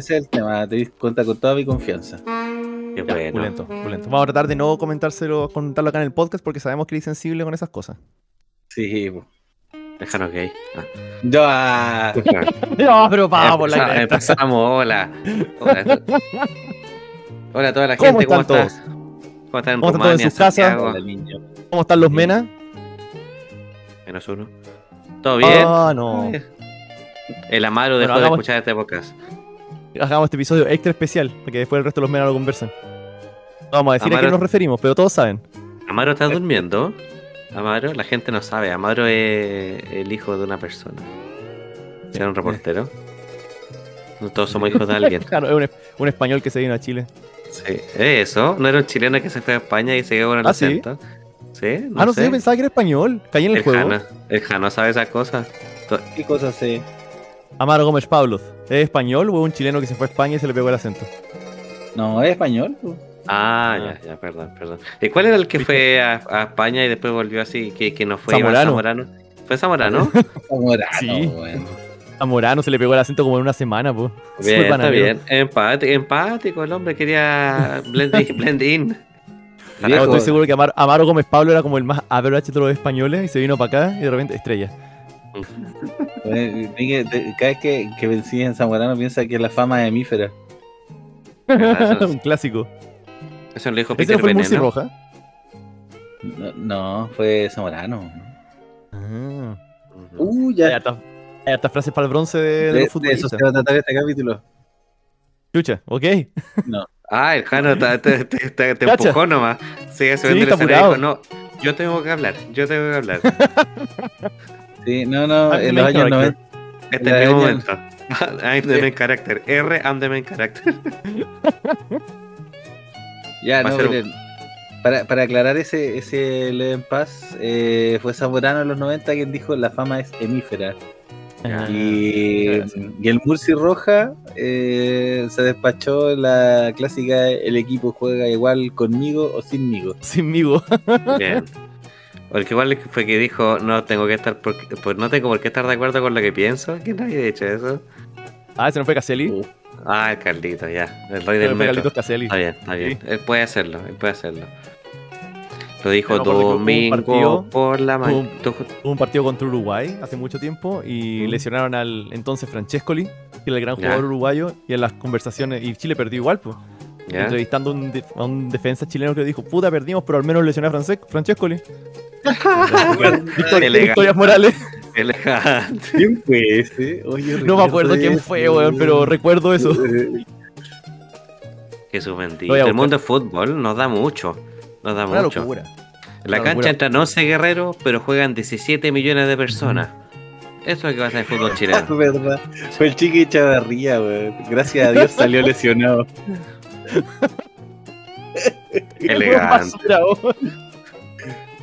ese es el tema. Te dis cuenta con toda mi confianza. Qué Ya, bueno. pulento, pulento. Vamos a tratar de no comentárselo, comentarlo acá en el podcast porque sabemos que eres sensible con esas cosas. Sí. Déjanos gay. Ah. Yo, ah, No, pero vamos por la Empezamos-. Empezamos, hola. Hola, hola a toda la ¿Cómo gente, ¿cómo están estás? ¿Cómo están en ¿Cómo están todos en Rumania, sus casas? Santiago? ¿Cómo están los menas? Menos uno. ¿Todo bien? Ah, no. El Amaro Bueno, dejó de hagamos- escuchar este podcast. Hagamos este episodio extra especial para que después el resto de los menas lo conversen. No vamos a decir a quién nos referimos, pero todos saben. Amaro está durmiendo. Amaro, la gente no sabe. Amaro es el hijo de una persona. Era un reportero. No todos somos hijos de alguien. Claro, es un, es- un español que se vino a Chile. Sí. ¿Es eso? ¿No era un chileno que se fue a España y se quedó con el ¿Ah, sí? ¿Sí? ah, no sé, yo pensaba que era español. Caí en el, el juego. Jano, el Jano sabe esas cosas. ¿Qué cosas sé? Amaro Gómez Pablos. ¿Es español o es un chileno que se fue a España y se le pegó el acento? No, es español. po. Ah, Ah. ya, ya, perdón, perdón. ¿Y cuál era el que fue a, a España y después volvió así? Que, que no fue Zamorano. Zamorano. ¿Fue Zamorano? Zamorano, Sí. weón. A Morano se le pegó el acento como en una semana, pues. bien, está bien. Empático, empático, el hombre quería blend in. blend in. Viejo. Estoy seguro que Amar- Amaro Gómez Pablo era como el más average de los españoles y se vino para acá y de repente estrella. Cada vez que, que vencí en Zamorano piensa que la fama es hemífera. Ah, eso, un clásico. eso lo dijo ¿Ese Peter no fue el Murci. Roja? No, no, fue Zamorano. Ah. Uh, Hay ya. hartas, hay hartas frases para el bronce de, de De, los de eso se va a tratar este capítulo. Chucha, ok. Ah, el Jano te, te, empujó nomás. Sigue Sí, dijo, apurado. no, yo tengo que hablar, yo tengo que hablar. Sí, no, no, I'm the en los main años character. 90. Este es mi momento. I'm the main character. R, I'm the main character. Ya, Va no, un- miren, para, para aclarar ese, ese Leven Paz, eh, fue Zamorano en los 90 quien dijo la fama es hemífera. Ah, y, y el Murci Roja eh, se despachó la clásica: el equipo juega igual conmigo o sinmigo. Sinmigo. Bien. Porque igual fue que dijo, no tengo que estar, por, pues no tengo por qué estar de acuerdo con lo que pienso. ¿Quién había dicho eso? Ah, ese no fue Caselli. Uh, Ah, el Carlito, ya. El rey del metro. Carlitos Caselli. Está bien, está bien. Él puede hacerlo, él puede hacerlo. Lo dijo domingo partido- por la mañana. un- Hubo un partido contra Uruguay hace mucho tiempo y Mm. lesionaron al entonces Francescoli, que era el gran Ya. jugador uruguayo, y en las conversaciones, y Chile perdió igual, pues. Entrevistando a un, de- a un defensa chileno que dijo, puta, perdimos, pero al menos lesioné a Frances- Francescoli. Victor- Elegante. Victorias Morales. Elegante. ¿Quién fue ese? Oye, No me acuerdo quién fue, weón, pero recuerdo eso. Jesús bendito. El mundo de fútbol nos da mucho. Nos da Una mucho. locura. En la Una cancha locura. entran 11 guerreros, pero juegan 17 millones de personas. Eso es lo que va a ser el fútbol Es chileno. verdad. Fue el Chiqui Chavarría, weón. Gracias a Dios salió lesionado. Elegante.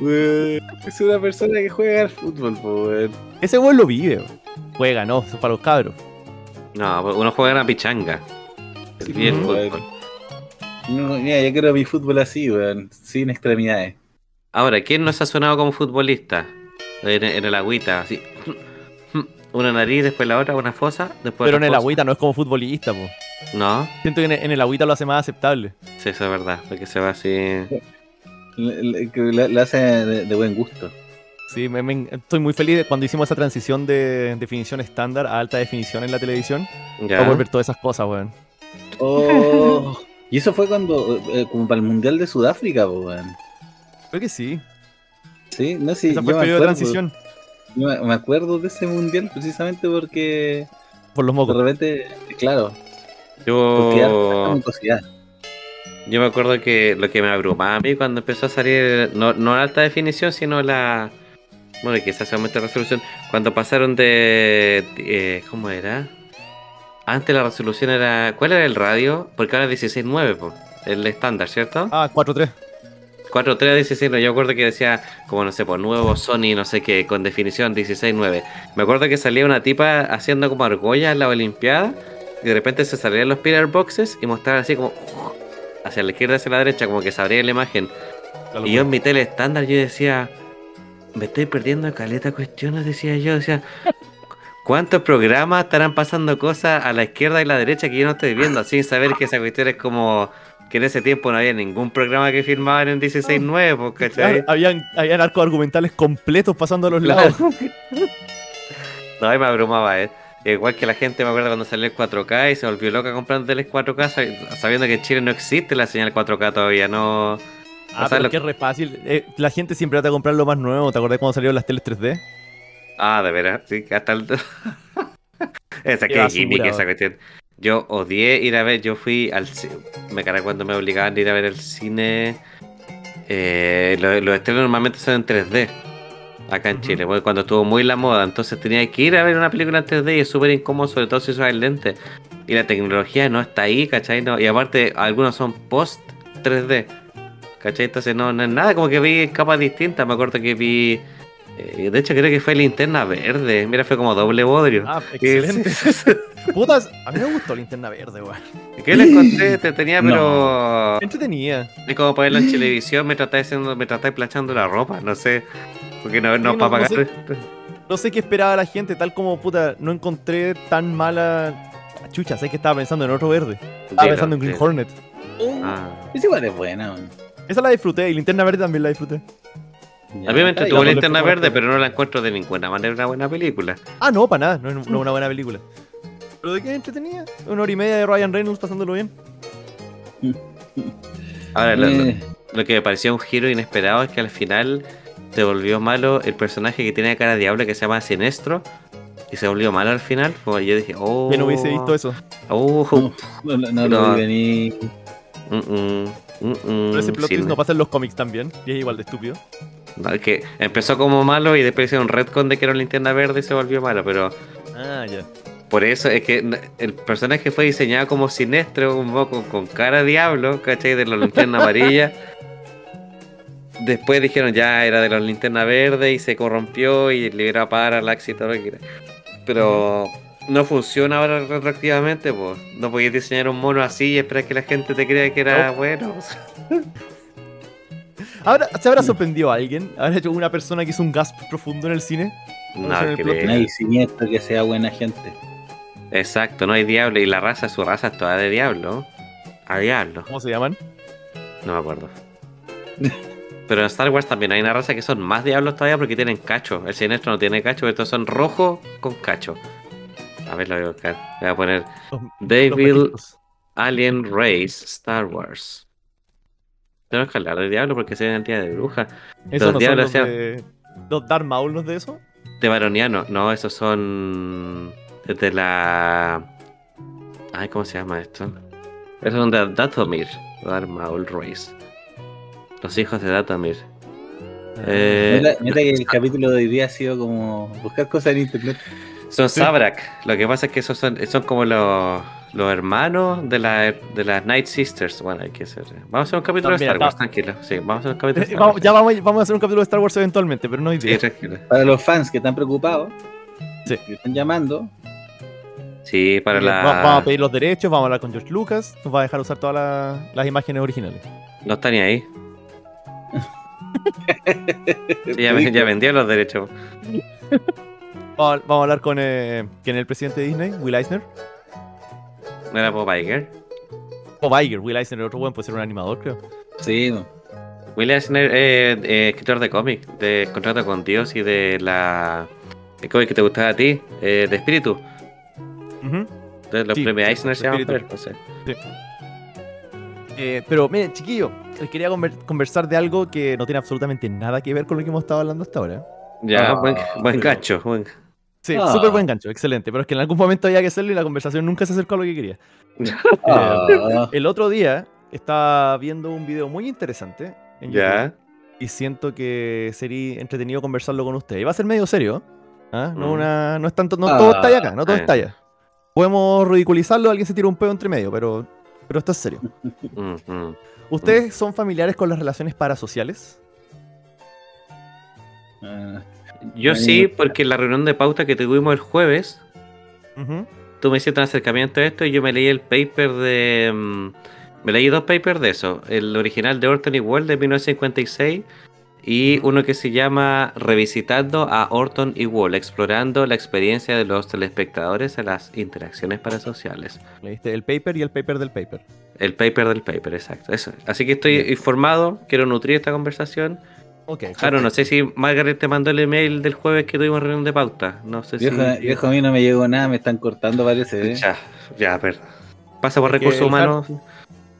Weón. Es una persona que juega al fútbol, po, weón. Ese weón lo vive, weón. Juega, no, eso es para los cabros. No, pues uno juega en la pichanga. El bien fútbol. No, mira, yo quiero mi fútbol así, weón. Sin extremidades. Ahora, ¿quién no se ha sonado como futbolista? En, en el agüita, así. Una nariz, después la otra, una fosa, después Pero en el fosa. agüita no es como futbolista, po. No, Siento que en el, en el agüita lo hace más aceptable. sí, eso es verdad, porque se va así. Le, le- que le- le hace de, de buen gusto. Sí, me- me- estoy muy feliz de cuando hicimos esa transición de definición estándar a alta definición en la televisión. Ya. Para volver todas esas cosas, weón. Oh. y eso fue cuando, eh, como para el Mundial de Sudáfrica, weón. Creo que sí. Sí, no sé, Ese yo fue el periodo de transición. yo me- acuerdo de ese Mundial precisamente porque Por los de mocos. repente, claro, Yo, yo me acuerdo que lo que me abrumaba a mí cuando empezó a salir, no, no la alta definición, sino la. Bueno, quizás aumenta resolución. Cuando pasaron de. eh, ¿Cómo era? Antes la resolución era. ¿Cuál era el radio? Porque ahora es 16.9, po, el estándar, ¿cierto? Ah, 4-3. 4.3 a 16, no, yo acuerdo que decía, como no sé, por nuevo Sony, no sé qué, con definición 16.9. Me acuerdo que salía una tipa haciendo como argolla en la Olimpiada, y de repente se salían los pillar boxes y mostraban así como hacia la izquierda, hacia la derecha, como que se abría la imagen. Y yo en mi tele estándar yo decía, me estoy perdiendo caleta cuestiones, decía yo, decía, ¿Cuántos programas estarán pasando cosas a la izquierda y la derecha que yo no estoy viendo sin saber que esa cuestión es como que en ese tiempo no había ningún programa que filmaban en 16.9, pues, ¿cachai? Habían, habían arcos argumentales completos pasando a los lados. no, ahí me abrumaba, ¿eh? Igual que la gente me acuerdo cuando salió el 4K y se volvió loca comprando teles 4K sabiendo que en Chile no existe la señal 4K todavía, no... Ah, pero que es re fácil. Eh, la gente siempre va a comprar lo más nuevo. ¿Te acordás cuando salieron las teles 3D? Ah, de veras, sí, hasta el... esa que gimmick esa cuestión. Yo odié ir a ver, yo fui al me cargué cuando me obligaban a ir a ver el cine. Eh, los, estrenos normalmente son en 3D acá en Chile, cuando estuvo muy la moda, entonces tenía que ir a ver una película en 3D y es súper incómodo, sobre todo si usas el lente. Y la tecnología no está ahí, ¿cachai? No, y aparte, algunos son post 3D, ¿cachai? Entonces no, no es nada, como que vi capas distintas. Me acuerdo que vi eh, de hecho, creo que fue linterna verde. Mira, fue como doble bodrio. Ah, excelente. Putas, a mí me gustó linterna verde, weón. ¿Qué le encontré? Te tenía, pero. Entretenía. Es como ponerlo en televisión, me tratáis me tratáis planchando la ropa, no sé. Porque no, no, para pagar. No sé, qué esperaba la gente, tal como puta, no encontré tan mala. Chucha, sé que estaba pensando en otro verde. Estaba pensando en Green Hornet. ah. Es igual es buena, weón. Esa la disfruté y linterna verde también la disfruté. A mí me entretuvo Linterna Verde, pero no la encuentro de ninguna manera una buena película. Ah, no, para nada, no es una buena película. ¿Pero de qué entretenía? Una hora y media de Ryan Reynolds pasándolo bien. Ahora, eh. lo, que me pareció un giro inesperado es que al final se volvió malo el personaje que tiene cara de diablo que se llama Sinestro. Y se volvió malo al final. Pues yo dije, oh. Yo no hubiese visto eso. Oh, no, no, lo vi venir. Pero ese plot twist no pasa en los cómics también. Y es igual de estúpido que empezó como malo y después hicieron un retcon de que era una linterna verde y se volvió malo, pero. Ah, ya. Por eso es que el personaje fue diseñado como siniestro, un poco con cara de diablo, ¿cachai? De la linterna amarilla. Después dijeron ya era de la linterna verde y se corrompió y liberó a Parallax y todo lo que quiera. Pero no funciona ahora retroactivamente, pues. No podías diseñar un mono así y esperar que la gente te crea que era bueno. Ahora, ¿Se habrá sorprendido a alguien? ¿Habrá hecho una persona que hizo un gasp profundo en el cine? No, no hay siniestro que sea buena gente. Exacto, no hay diablo. Y la raza, su raza es toda de diablo. A diablo. ¿Cómo se llaman? No me acuerdo. Pero en Star Wars también hay una raza que son más diablos todavía porque tienen cacho. El siniestro no tiene cacho, estos son rojos con cacho. A ver, lo voy a buscar. Voy a poner David Alien Race Star Wars. Tenemos que hablar de diablo porque se día de bruja. ¿Esos los diablos son los de... ¿Los Darth Maul de eso? De Baroniano, no, esos son. De la. Ay, ¿cómo se llama esto? Esos son de Datomir, Darth Maul Race. Los hijos de Datomir. Ah. Eh, que el capítulo de hoy día ha sido como buscar cosas en internet. Son Sabrak. Lo que pasa es que esos son, son como los los hermanos de, la, de las Night Sisters. Bueno, hay que hacer. Vamos a hacer un capítulo de Star Wars, tranquilo. Sí, vamos a hacer un capítulo de Star Wars. Ya vamos, vamos, a hacer un capítulo de Star Wars eventualmente, pero no hoy día. Sí, tranquilo. Para los fans que están preocupados, sí. que están llamando. Sí, para la. Vamos a pedir los derechos, vamos a hablar con George Lucas, nos va a dejar usar todas las imágenes originales. No está ni ahí. sí, ya, ya vendió los derechos. Vamos, a hablar con eh, ¿quién es el presidente de Disney, Will Eisner. ¿No era Bob Iger? Bob Iger, Will Eisner, otro buen puede ser un animador, creo. Sí. Will Eisner, eh, eh, escritor de cómic, de Contrato con Dios y de la. El cómic que te gustaba a ti, eh, de Espíritu. de los premios Eisner se llaman, no. Sí. Eh, pero, miren, chiquillo, les quería conversar de algo que no tiene absolutamente nada que ver con lo que hemos estado hablando hasta ahora. Ya, buen, buen. Buen... Sí, ah. súper buen gancho, excelente. Pero es que en algún momento había que hacerlo y la conversación nunca se acercó a lo que quería. Ah. el otro día estaba viendo un video muy interesante en YouTube y siento que sería entretenido conversarlo con usted. Y va a ser medio serio. ¿ah? No, mm. una, no es tanto, no todo está allá acá, no todo está allá. Podemos ridiculizarlo, alguien se tira un pedo entre medio, pero, pero esto es serio. ¿Ustedes son familiares con las relaciones parasociales? Yo sí, porque en la reunión de pauta que tuvimos el jueves, tú me hiciste un acercamiento a esto y yo me leí el paper de. Mm, me leí dos papers de eso. El original de Orton y Wall de 1956 y uno que se llama Revisitando a Orton y Wall, explorando la experiencia de los telespectadores en las interacciones parasociales. ¿Leíste el paper y el paper del paper? El paper del paper, exacto. Eso. Así que estoy informado, quiero nutrir esta conversación. Okay, claro, no sé si Margaret te mandó el email del jueves que tuvimos reunión de pauta. No sé viejo, si. Viejo, a mí no me llegó nada, me están cortando varios ¿eh? Ya, ya, perdón. Pasa por recursos humanos.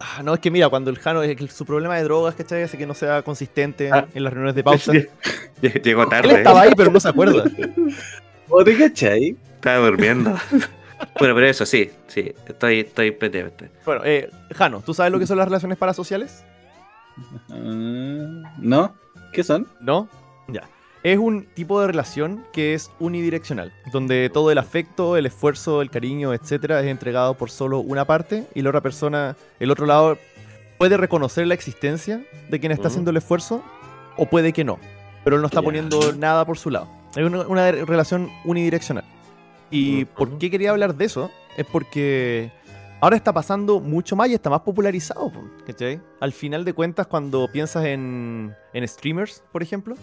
Ah, no, es que mira, cuando el Jano, su problema de drogas, ¿cachai? Hace que no sea consistente ah. en las reuniones de pausa. Llegó tarde. Él estaba ahí, pero no se acuerda. ¿O te cachai? Estaba durmiendo. bueno, pero eso sí, sí, estoy, estoy pendiente. Bueno, eh, Jano, ¿tú sabes lo que son las relaciones parasociales? Uh, ¿No? ¿Qué son? ¿No? Ya. Es un tipo de relación que es unidireccional, donde todo el afecto, el esfuerzo, el cariño, etcétera, es entregado por solo una parte y la otra persona, el otro lado, puede reconocer la existencia de quien está haciendo el esfuerzo o puede que no, pero él no está poniendo nada por su lado. Es una, relación unidireccional. ¿Y por qué quería hablar de eso? Es porque ahora está pasando mucho más y está más popularizado. ¿cachai? Al final de cuentas, cuando piensas en, en streamers, por ejemplo,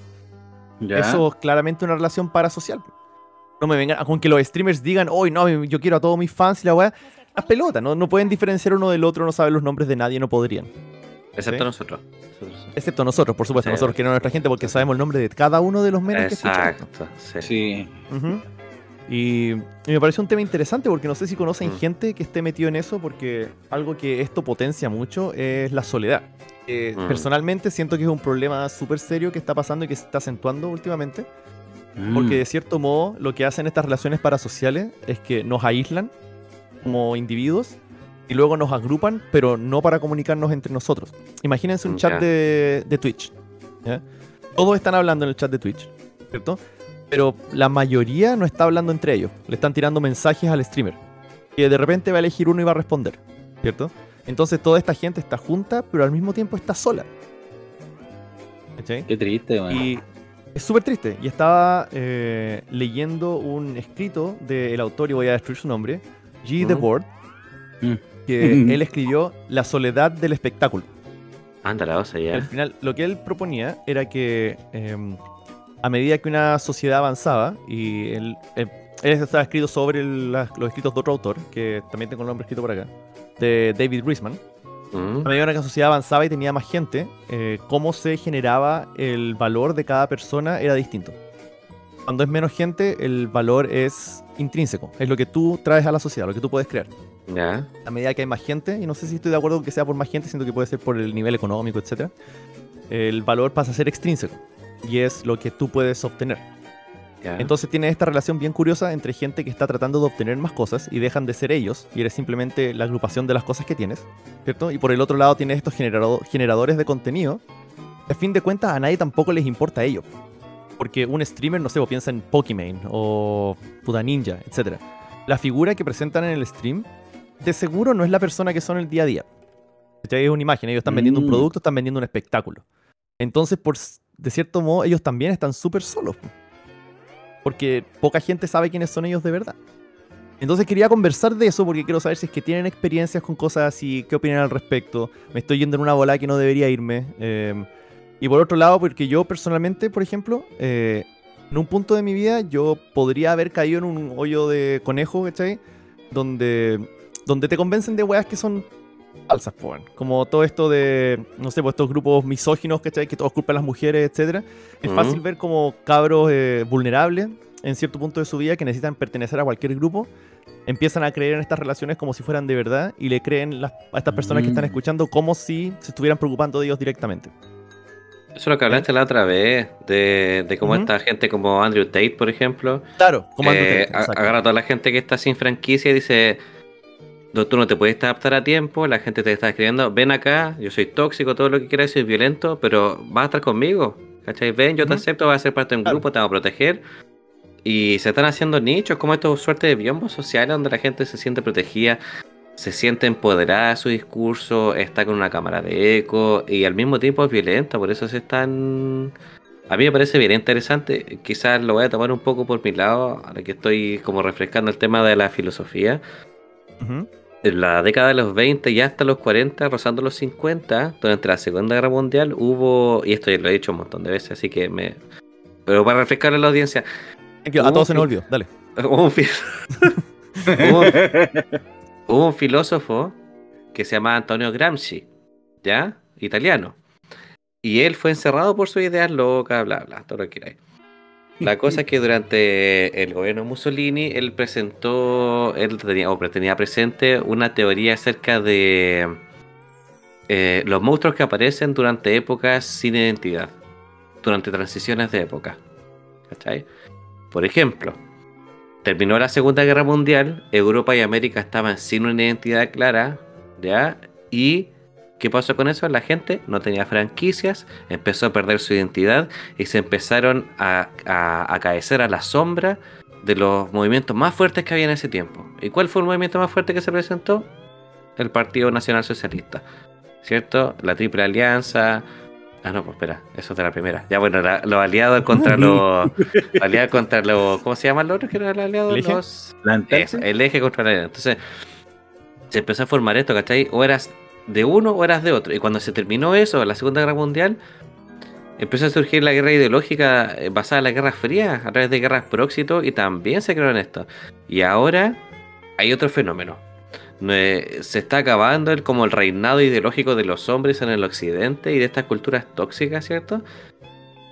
eso es claramente una relación parasocial. No me vengan, con que los streamers digan, hoy no, yo quiero a todos mis fans y la weá. Las pelotas, ¿no? no pueden diferenciar uno del otro, no saben los nombres de nadie, no podrían. Excepto nosotros. Excepto nosotros, por supuesto. Nosotros queremos a nuestra gente porque sabemos el nombre de cada uno de los memes que Exacto, sí. Y, me parece un tema interesante porque no sé si conocen mm. gente que esté metido en eso, porque algo que esto potencia mucho es la soledad. Mm. Personalmente siento que es un problema súper serio que está pasando y que se está acentuando últimamente. Porque mm. de cierto modo lo que hacen estas relaciones parasociales es que nos aíslan como individuos y luego nos agrupan, pero no para comunicarnos entre nosotros. Imagínense un chat de, de Twitch. Todos están hablando en el chat de Twitch, ¿cierto? pero la mayoría no está hablando entre ellos. Le están tirando mensajes al streamer. Y de repente va a elegir uno y va a responder. ¿Cierto? Entonces toda esta gente está junta, pero al mismo tiempo está sola. Qué triste, man. Y es súper triste. Y estaba eh, leyendo un escrito del autor, y voy a destruir su nombre, G. The Board, mm. que él escribió La soledad del espectáculo. Anda, la ya. Al final, lo que él proponía era que em, a medida que una sociedad avanzaba, y él, él, estaba escrito sobre los escritos de otro autor, que también tengo el nombre escrito por acá, de David Risman. Mm. A medida que la sociedad avanzaba y tenía más gente, eh, cómo se generaba el valor de cada persona era distinto. Cuando es menos gente, el valor es intrínseco, es lo que tú traes a la sociedad, lo que tú puedes crear. A medida que hay más gente, y no sé si estoy de acuerdo con que sea por más gente, siento que puede ser por el nivel económico, etc. El valor pasa a ser extrínseco y es lo que tú puedes obtener. Entonces tiene esta relación bien curiosa entre gente que está tratando de obtener más cosas y dejan de ser ellos y eres simplemente la agrupación de las cosas que tienes, ¿cierto? Y por el otro lado tienes estos generadores de contenido. A fin de cuentas a nadie tampoco les importa ello. Porque un streamer, no sé, o piensa en Pokimane o Puta Ninja, etc. La figura que presentan en el stream de seguro no es la persona que son el día a día. Es una imagen, ellos están vendiendo un mm. producto, están vendiendo un espectáculo. Entonces, por de cierto modo, ellos también están súper solos. Porque poca gente sabe quiénes son ellos de verdad. Entonces quería conversar de eso porque quiero saber si es que tienen experiencias con cosas así, qué opinan al respecto. Me estoy yendo en una bola que no debería irme. Em, y por otro lado, porque yo personalmente, por ejemplo, eh, en un punto de mi vida yo podría haber caído en un hoyo de conejo, ¿cachai? Donde, donde te convencen de weas que son falsas, pues, Como todo esto de, no sé, pues estos grupos misóginos, ¿cachai? Que todos culpan a las mujeres, etcétera. Es fácil ver como cabros eh, vulnerables en cierto punto de su vida que necesitan pertenecer a cualquier grupo, empiezan a creer en estas relaciones como si fueran de verdad y le creen a estas personas que están mm. escuchando como si se estuvieran preocupando de ellos directamente. Eso es lo que hablaste la otra vez, de, cómo esta gente como Andrew Tate, por ejemplo. Claro, como Andrew eh, Tate. Agarra a toda la gente que está sin franquicia y dice, tú no te puedes adaptar a tiempo, la gente te está escribiendo, ven acá, yo soy tóxico, todo lo que quieras, soy violento, pero vas a estar conmigo, ¿cachai? Ven, yo te acepto, vas a ser parte de un grupo, te voy a proteger. Y se están haciendo nichos, como estos suerte de biombos sociales donde la gente se siente protegida, se siente empoderada de su discurso, está con una cámara de eco y al mismo tiempo es violenta, por eso se están... A mí me parece bien interesante, quizás lo voy a tomar un poco por mi lado, ahora que estoy como refrescando el tema de la filosofía. En la década de los 20 y hasta los 40, rozando los 50, durante la Segunda Guerra Mundial, hubo, y esto ya lo he dicho un montón de veces, así que me... Pero para refrescarle a la audiencia... a todos se nos olvidó, dale. Hubo un, hubo un filósofo que se llama Antonio Gramsci, ¿ya? Italiano. Y él fue encerrado por sus ideas locas, bla, bla, todo lo que hay. La cosa es que durante el gobierno de Mussolini, él presentó, él tenía, tenía presente una teoría acerca de eh, los monstruos que aparecen durante épocas sin identidad, durante transiciones de época. ¿Cachai? Por ejemplo, terminó la Segunda Guerra Mundial, Europa y América estaban sin una identidad clara, ¿ya? Y ¿Qué pasó con eso? La gente no tenía franquicias, empezó a perder su identidad y se empezaron a, a, caecer a la sombra de los movimientos más fuertes que había en ese tiempo. ¿Y cuál fue el movimiento más fuerte que se presentó? El Partido Nacional Socialista. ¿Cierto? La Triple Alianza. Ah, no, pues espera, eso es de la primera. Ya bueno, los aliados contra los. aliados contra los. ¿Cómo se llaman los otros que eran aliados? ¿El eje? Los, el eje contra la alianza. Entonces, se empezó a formar esto, ¿cachai? O eras de uno o eras de otro. Y cuando se terminó eso, la Segunda Guerra Mundial, empezó a surgir la guerra ideológica eh, basada en la Guerra Fría, a través de guerras próxito, y también se creó en esto. Y ahora hay otro fenómeno. Se está acabando el, como el reinado ideológico de los hombres en el occidente y de estas culturas tóxicas, ¿cierto?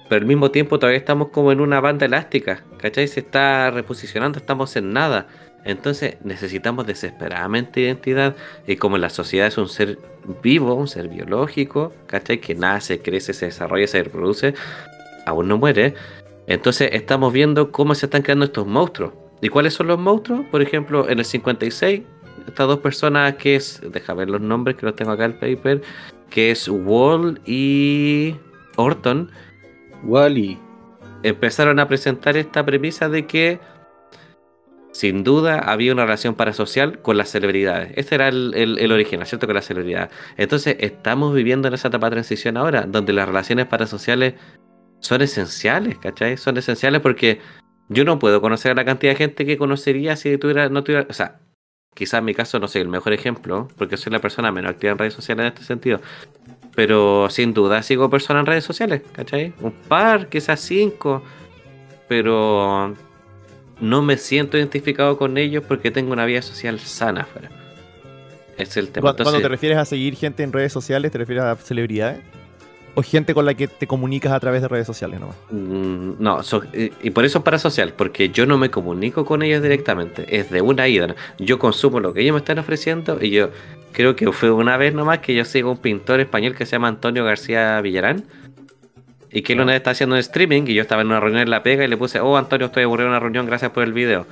Pero al mismo tiempo todavía estamos como en una banda elástica, ¿cachai? Se está reposicionando, estamos en nada. Entonces necesitamos desesperadamente identidad y como la sociedad es un ser vivo, un ser biológico, ¿cachai? Que nace, crece, se desarrolla, se reproduce, aún no muere. Entonces estamos viendo cómo se están creando estos monstruos. ¿Y cuáles son los monstruos? Por ejemplo, en el 56, estas dos personas que es, deja ver los nombres que los tengo acá en el paper, que es Wall y Orton. Wally. Empezaron a presentar esta premisa de que sin duda había una relación parasocial con las celebridades. Este era el, el, origen, ¿cierto? Con las celebridades. Entonces, estamos viviendo en esa etapa de transición ahora, donde las relaciones parasociales son esenciales, ¿cachai? Son esenciales porque yo no puedo conocer a la cantidad de gente que conocería si tuviera, no tuviera, o sea, quizás en mi caso no soy el mejor ejemplo, porque soy la persona menos activa en redes sociales en este sentido. Pero sin duda sigo personas en redes sociales, ¿cachai? Un par, quizás cinco. Pero no me siento identificado con ellos porque tengo una vida social sana fuera. Es el tema. Cuando te refieres a seguir gente en redes sociales, ¿te refieres a celebridades? ¿O gente con la que te comunicas a través de redes sociales nomás? Mm, no, y por eso es parasocial, porque yo no me comunico con ellos directamente, es de una ida. Yo consumo lo que ellos me están ofreciendo y yo creo que fue una vez nomás que yo sigo un pintor español que se llama Antonio García Villarán y que él una vez está haciendo un streaming y yo estaba en una reunión en La Pega y le puse, oh Antonio, estoy aburrido en una reunión, gracias por el video.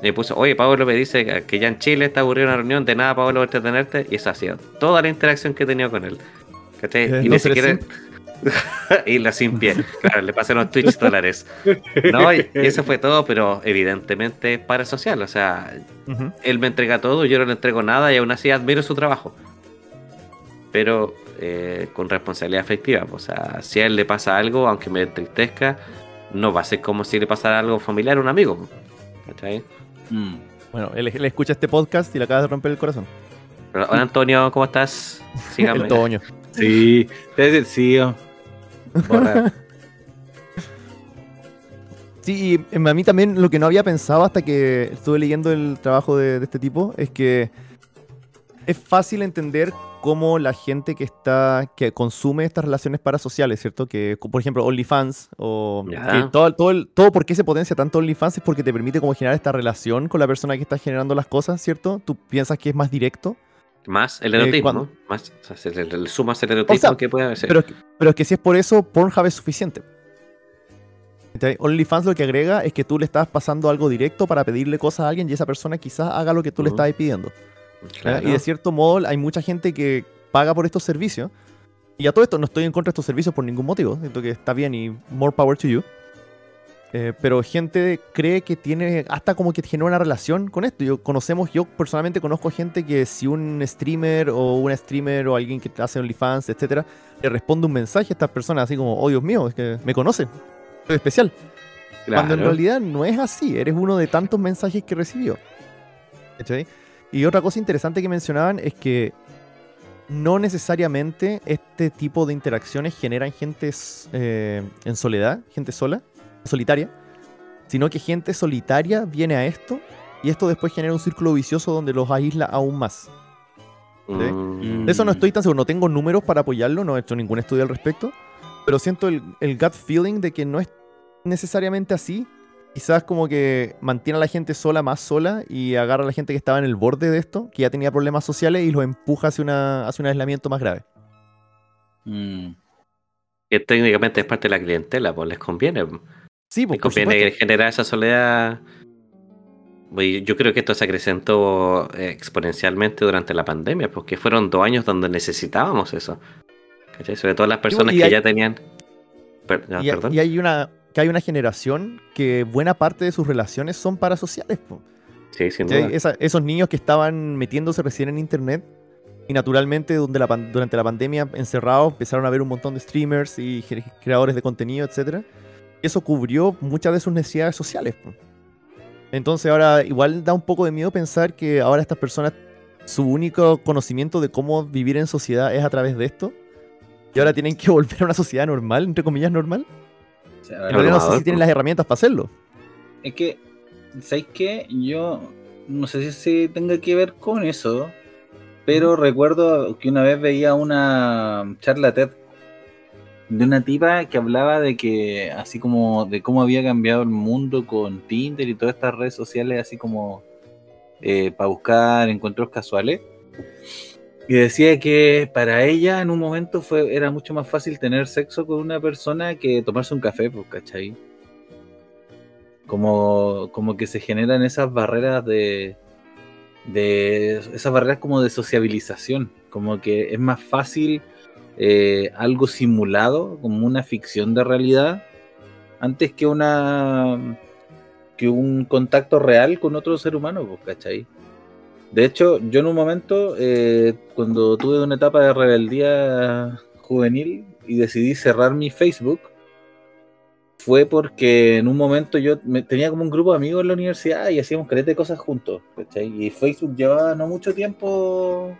Y le puse, oye, Pablo me dice que ya en Chile está aburrido en una reunión, de nada, Pablo, por entretenerte. Y eso ha sido toda la interacción que he tenido con él. Y ni siquiera... y la sin pie. Claro, le pasé unos Twitch dólares. No, y eso fue todo, pero evidentemente para social. O sea, él me entrega todo, yo no le entrego nada y aún así admiro su trabajo. Pero eh, con responsabilidad afectiva. O sea, si a él le pasa algo, aunque me entristezca, no va a ser como si le pasara algo familiar a un amigo. Mm. Bueno, él, escucha este podcast y le acaba de romper el corazón. hola Antonio, ¿cómo estás? Síganme. el Toño. Sí, es sí. Sí, y a mí también lo que no había pensado hasta que estuve leyendo el trabajo de este tipo es que es fácil entender cómo la gente que está que consume estas relaciones parasociales, ¿cierto? Que, por ejemplo, OnlyFans o todo, todo, todo por qué se potencia tanto OnlyFans es porque te permite como generar esta relación con la persona que está generando las cosas, ¿cierto? Tú piensas que es más directo. Más el erotismo, eh, más, o sea, le, sumas el erotismo que puede haber. Pero, pero es que si es por eso, Pornhub es suficiente. OnlyFans lo que agrega es que tú le estás pasando algo directo para pedirle cosas a alguien y esa persona quizás haga lo que tú le estás pidiendo. Y de cierto modo hay mucha gente que paga por estos servicios. Y a todo esto no estoy en contra de estos servicios por ningún motivo. Siento que está bien y more power to you. Eh, pero gente cree que tiene hasta como que genera una relación con esto. Yo conocemos, yo personalmente conozco gente que si un streamer o una streamer o alguien que hace OnlyFans, etcétera, le responde un mensaje a estas personas así como, oh Dios mío, es que me conocen, soy especial. Cuando en realidad no es así, eres uno de tantos mensajes que recibió. Y otra cosa interesante que mencionaban es que no necesariamente este tipo de interacciones generan gente eh, en soledad, gente sola, solitaria, sino que gente solitaria viene a esto y esto después genera un círculo vicioso donde los aísla aún más. De eso no estoy tan seguro, no tengo números para apoyarlo, no he hecho ningún estudio al respecto, pero siento el, el gut feeling de que no es necesariamente así, quizás como que mantiene a la gente sola más sola y agarra a la gente que estaba en el borde de esto, que ya tenía problemas sociales y los empuja hacia, una, hacia un aislamiento más grave. Mm. Que técnicamente es parte de la clientela, pues les conviene. Sí, pues, les conviene generar esa soledad. Yo creo que esto se acrecentó eh, exponencialmente durante la pandemia, porque fueron dos años donde necesitábamos eso. Sobre todo las personas que ya tenían. y hay una, que hay una generación que buena parte de sus relaciones son parasociales. Sí, sin duda. esos niños que estaban metiéndose recién en internet y naturalmente donde la, durante la pandemia encerrados empezaron a ver un montón de streamers y creadores de contenido, etc. Eso cubrió muchas de sus necesidades sociales. Entonces ahora igual da un poco de miedo pensar que ahora estas personas, su único conocimiento de cómo vivir en sociedad es a través de esto. Y ahora tienen que volver a una sociedad normal, entre comillas normal no sé si tienen las herramientas para hacerlo. Es que, ¿sabéis qué? Yo no sé si tenga que ver con eso, pero recuerdo que una vez veía una charla TED de una tipa que hablaba de que, así como de cómo había cambiado el mundo con Tinder y todas estas redes sociales, así como eh, para buscar encuentros casuales. Y decía que para ella en un momento fue, era mucho más fácil tener sexo con una persona que tomarse un café, pues, ¿cachai? Como, como que se generan esas barreras de, de. esas barreras como de sociabilización. Como que es más fácil eh, algo simulado, como una ficción de realidad, antes que una. que un contacto real con otro ser humano, pues, ¿cachai? De hecho, yo en un momento, eh, cuando tuve una etapa de rebeldía juvenil y decidí cerrar mi Facebook, fue porque en un momento yo tenía como un grupo de amigos en la universidad y hacíamos caleta de cosas juntos. Y Facebook llevaba no mucho tiempo,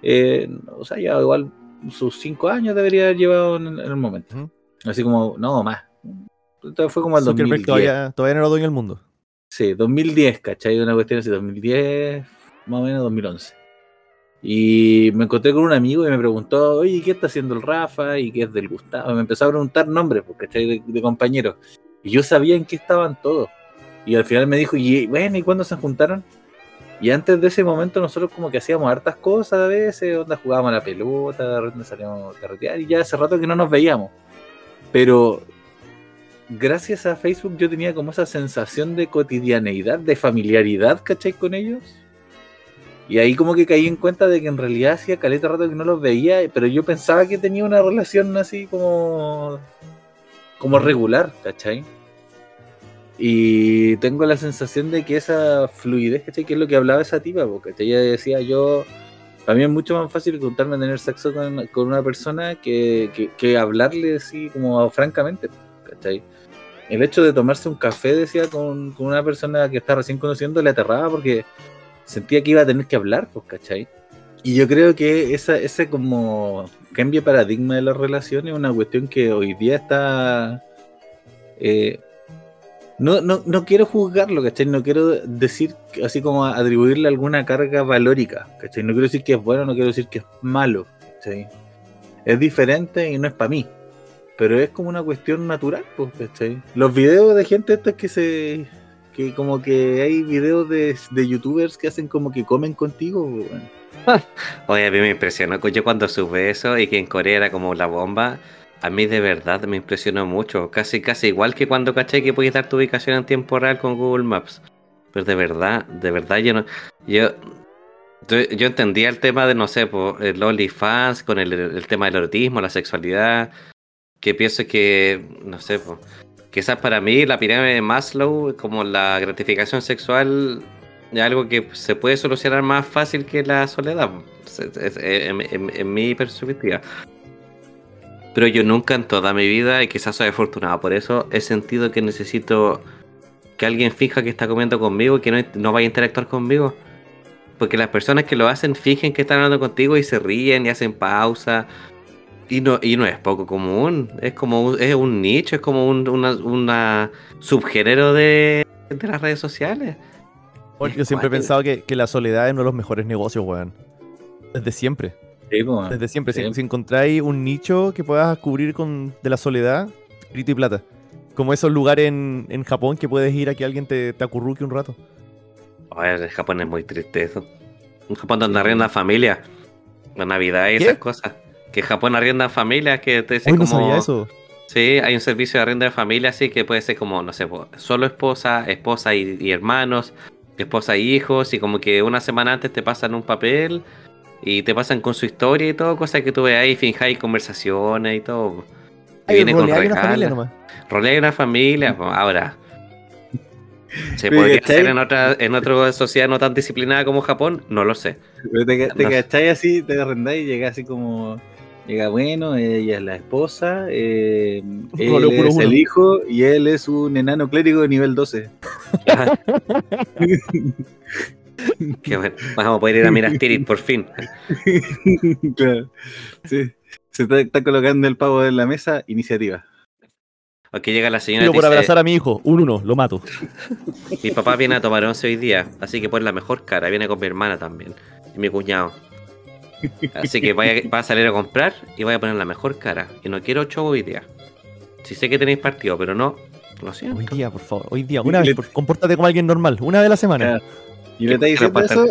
eh, o sea, ya igual sus cinco años debería haber llevado en, el momento. Así como, no, más. Entonces fue como el 2010. Todavía, todavía no era dueño del mundo. Sí, 2010, ¿cachai? Una cuestión así, 2010, más o menos 2011. Y me encontré con un amigo y me preguntó, oye, ¿qué está haciendo el Rafa? ¿Y qué es del Gustavo? Me empezó a preguntar nombres, pues, ¿cachai? De, compañeros. Y yo sabía en qué estaban todos. Y al final me dijo, y bueno, ¿y cuándo se juntaron? Y antes de ese momento nosotros como que hacíamos hartas cosas a veces, donde jugábamos a la pelota, de salíamos a carretear y ya hace rato que no nos veíamos. Pero gracias a Facebook yo tenía como esa sensación de cotidianeidad, de familiaridad, ¿cachai? Con ellos. Y ahí como que caí en cuenta de que en realidad hacía caleta rato que no los veía, pero yo pensaba que tenía una relación así como como regular, ¿cachai? Y tengo la sensación de que esa fluidez, ¿cachai? Que es lo que hablaba esa tipa, porque ella decía yo, para mí es mucho más fácil contarme a tener sexo con, una persona que, que, que hablarle así como francamente, ¿cachai? El hecho de tomarse un café, decía, con, una persona que está recién conociendo, le aterraba porque sentía que iba a tener que hablar, pues, ¿cachai? Y yo creo que esa, ese como cambio de paradigma de las relaciones es una cuestión que hoy día está... Eh, no, no, no quiero juzgarlo, ¿cachai? No quiero decir, así como atribuirle alguna carga valórica, ¿cachai? No quiero decir que es bueno, no quiero decir que es malo, ¿cachai? Es diferente y no es para mí pero es como una cuestión natural, pues, Los videos de gente estas que se. que como que hay videos de, youtubers que hacen como que comen contigo, pues, Oye, a mí me impresionó. Yo cuando sube eso y que en Corea era como la bomba, a mí de verdad me impresionó mucho. Casi, casi igual que cuando caché que puedes dar tu ubicación en tiempo real con Google Maps. Pero de verdad, de verdad yo no. Yo, yo entendía el tema de, no sé, el OnlyFans, con el, el tema del erotismo, la sexualidad que pienso que, no sé, pues, quizás para mí la pirámide de Maslow, como la gratificación sexual, es algo que se puede solucionar más fácil que la soledad, en, mi perspectiva. Pero yo nunca en toda mi vida, y quizás soy afortunado por eso, he sentido que necesito que alguien fija que está comiendo conmigo y que no, no vaya a interactuar conmigo. porque las personas que lo hacen fingen que están hablando contigo y se ríen y hacen pausa. Y no, y no es poco común, es como es un nicho, es como un una, subgénero de, las redes sociales. yo siempre he pensado que, la soledad es uno de los mejores negocios, weón. Desde siempre. Desde siempre. Si, encontráis un nicho que puedas cubrir con de la soledad, grito y plata. Como esos lugares en, en Japón que puedes ir a que alguien te, te acurruque un rato. Oye, Japón es muy triste eso. Un Japón donde arrienda familia. La Navidad y esas cosas. Que Japón arrienda familia que te dicen como. eso. Sí, hay un servicio de arrienda de familia así que puede ser como, no sé, solo esposa, esposa y, hermanos, esposa y hijos, y como que una semana antes te pasan un papel y te pasan con su historia y todo, cosas que tú ves ahí, finjáis conversaciones y todo. Y viene con regalos. Una familia una familia, ahora ¿Se podría hacer en otra, en otra sociedad no tan disciplinada como Japón? No lo sé. te, te así, te arrendáis y llega así como. Llega bueno, ella es la esposa, eh, él es el hijo y él es un enano clérigo de nivel 12. Qué bueno. Vamos a poder ir a mirar Tirit por fin. claro. Sí. Se está, está colocando el pavo en la mesa, iniciativa. Aquí llega la señora. Yo por abrazar a mi hijo, un uno, lo mato. Mi papá viene a tomar once hoy día, así que pon la mejor cara. Viene con mi hermana también. Y mi cuñado. Así que vaya, va a salir a comprar y voy a poner la mejor cara. Y no quiero show hoy día. Si sé que tenéis partido, pero no. Lo siento. Hoy día, por favor. Hoy día, una vez, compórtate como alguien normal. Una vez a la semana. Y le estáis diciendo eso,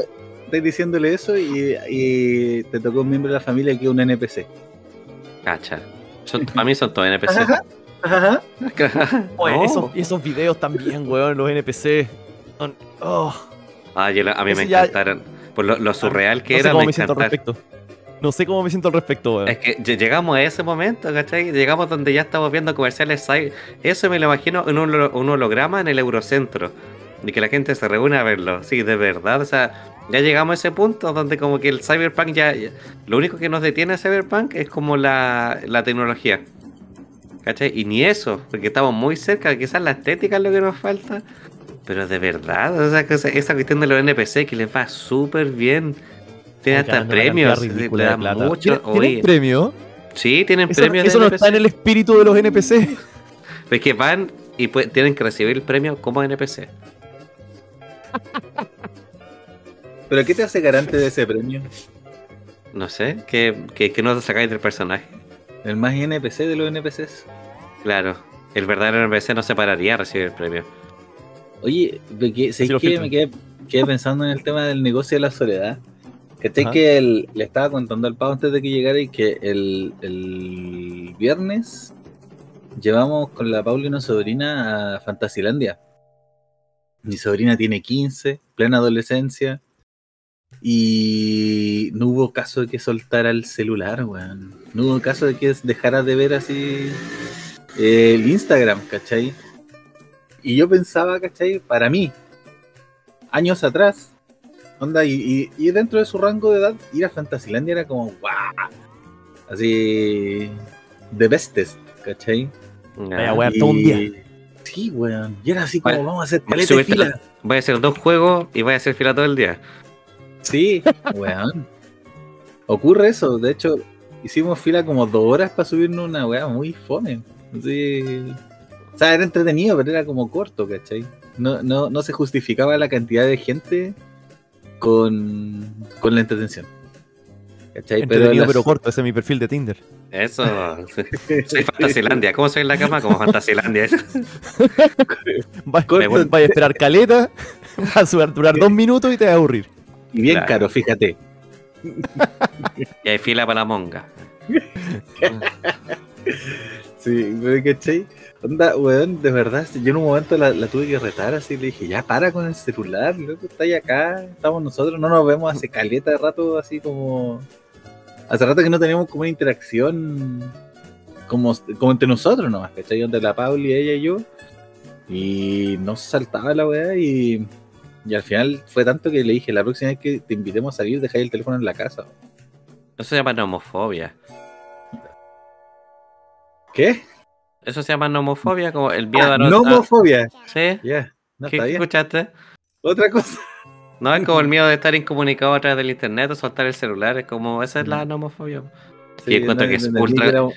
estáis diciéndole eso y, te tocó un miembro de la familia que es un NPC. Cacha. Son, para mí son todos NPC. Ajá. esos, esos, videos también, weón, los NPC. Oh. Ah, a mí me encantaron. Por lo, surreal que era, me, me siento al respecto. No sé cómo me siento al respecto, weón. Es que llegamos a ese momento, ¿cachai? Llegamos donde ya estamos viendo comerciales Eso me lo imagino en un, un holograma en el Eurocentro. Y que la gente se reúne a verlo. Sí, de verdad. O sea, ya llegamos a ese punto donde como que el Cyberpunk ya... lo único que nos detiene a Cyberpunk es como la, la tecnología. ¿Cachai? Y ni eso, porque estamos muy cerca, quizás la estética es lo que nos falta. Pero de verdad, o sea, que esa cuestión de los NPC que les va súper bien. Tienen hasta premios. Le dan mucho. ¿Tienen premio? Sí, tienen premios. Eso no está en el espíritu de los NPC. Pues que van y tienen que recibir el premio como NPC. ¿Pero qué te hace garante de ese premio? No sé, que, que, que no te sacáis del personaje. El más NPC de los NPCs. Claro, el verdadero NPC no se pararía a recibir el premio. Oye, ¿sé que me quedé, pensando en el tema del negocio de la soledad? Que que le estaba contando al pavo antes de que llegara y que el, el viernes llevamos con la Paula y una sobrina a Fantasilandia. Mi sobrina tiene 15, plena adolescencia. Y no hubo caso de que soltara el celular, weón. No hubo caso de que dejara de ver así eh, el Instagram, ¿cachai? Y yo pensaba, ¿cachai? Para mí, años atrás, onda, y, dentro de su rango de edad, ir a Fantasylandia era como, ¡guau! Así, the bestest, ¿cachai? Vaya, weón, todo un día. Sí, weón. Y era así como, vamos a hacer paleta fila. Voy a hacer dos juegos y voy a hacer fila todo el día. Sí, weón. Ocurre eso. De hecho, hicimos fila como dos horas para subirnos una weá muy fome. O sea, era entretenido, pero era como corto, ¿cachai? No, no, no se justificaba la cantidad de gente con, con la entretención. ¿Cachai? Entretenido pero, corto, ese es mi perfil de Tinder. Eso, soy Fantasilandia. ¿Cómo soy en la cama? Como Fantasilandia. Vaya a esperar caleta, va a durar dos minutos y te va a aburrir. Y bien caro, fíjate. y hay fila para la monga. sí, ¿cachai? Onda, weón, de verdad, yo en un momento la, tuve que retar así, le dije, ya para con el celular, loco, está ahí acá, estamos nosotros, no nos vemos hace caleta de rato, así como... Hace rato que no teníamos como una interacción como, como entre nosotros nomás, ¿cachai? Entre la Pauli, ella y yo. Y no saltaba la weá y y al final fue tanto que le dije, la próxima vez que te invitemos a salir, deja el teléfono en la casa. Eso se llama nomofobia. ¿Qué? Eso se llama nomofobia, como el miedo a no... ¿Nomofobia? Sí. Ya, ¿Qué escuchaste? Otra cosa. No es como el miedo de estar incomunicado a través del internet o soltar el celular, es como, esa es la nomofobia. y encuentro que es ultra...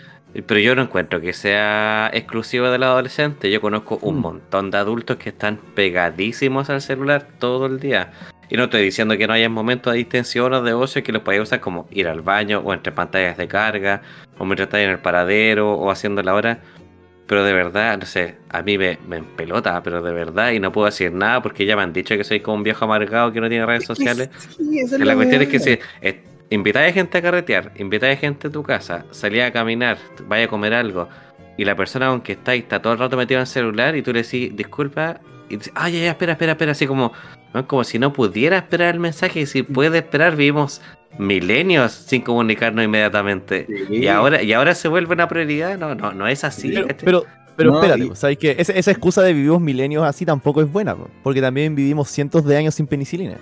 Pero yo no encuentro que sea exclusivo de los adolescentes. Yo conozco un mm. montón de adultos que están pegadísimos al celular todo el día. Y no estoy diciendo que no haya momentos de distensión o de ocio que los podáis usar como ir al baño o entre pantallas de carga o mientras estáis en el paradero o haciendo la hora. Pero de verdad, no sé, a mí me, me empelota, pero de verdad, y no puedo decir nada porque ya me han dicho que soy como un viejo amargado que no tiene redes sociales. la, cuestión es que si invitáis a gente a carretear, invitáis a gente a tu casa, salís a caminar, vaya a comer algo, y la persona con que estáis está todo el rato metido en el celular y tú le decís, disculpa, y dices, ay, ya, espera, espera, espera, así como, como si no pudiera esperar el mensaje, y si puede esperar, vivimos milenios sin comunicarnos inmediatamente. Y ahora y ahora se vuelve una prioridad, no, no, no es así. Pero, pero, espérate, ¿sabes qué? Esa, esa, excusa de vivimos milenios así tampoco es buena, porque también vivimos cientos de años sin penicilina.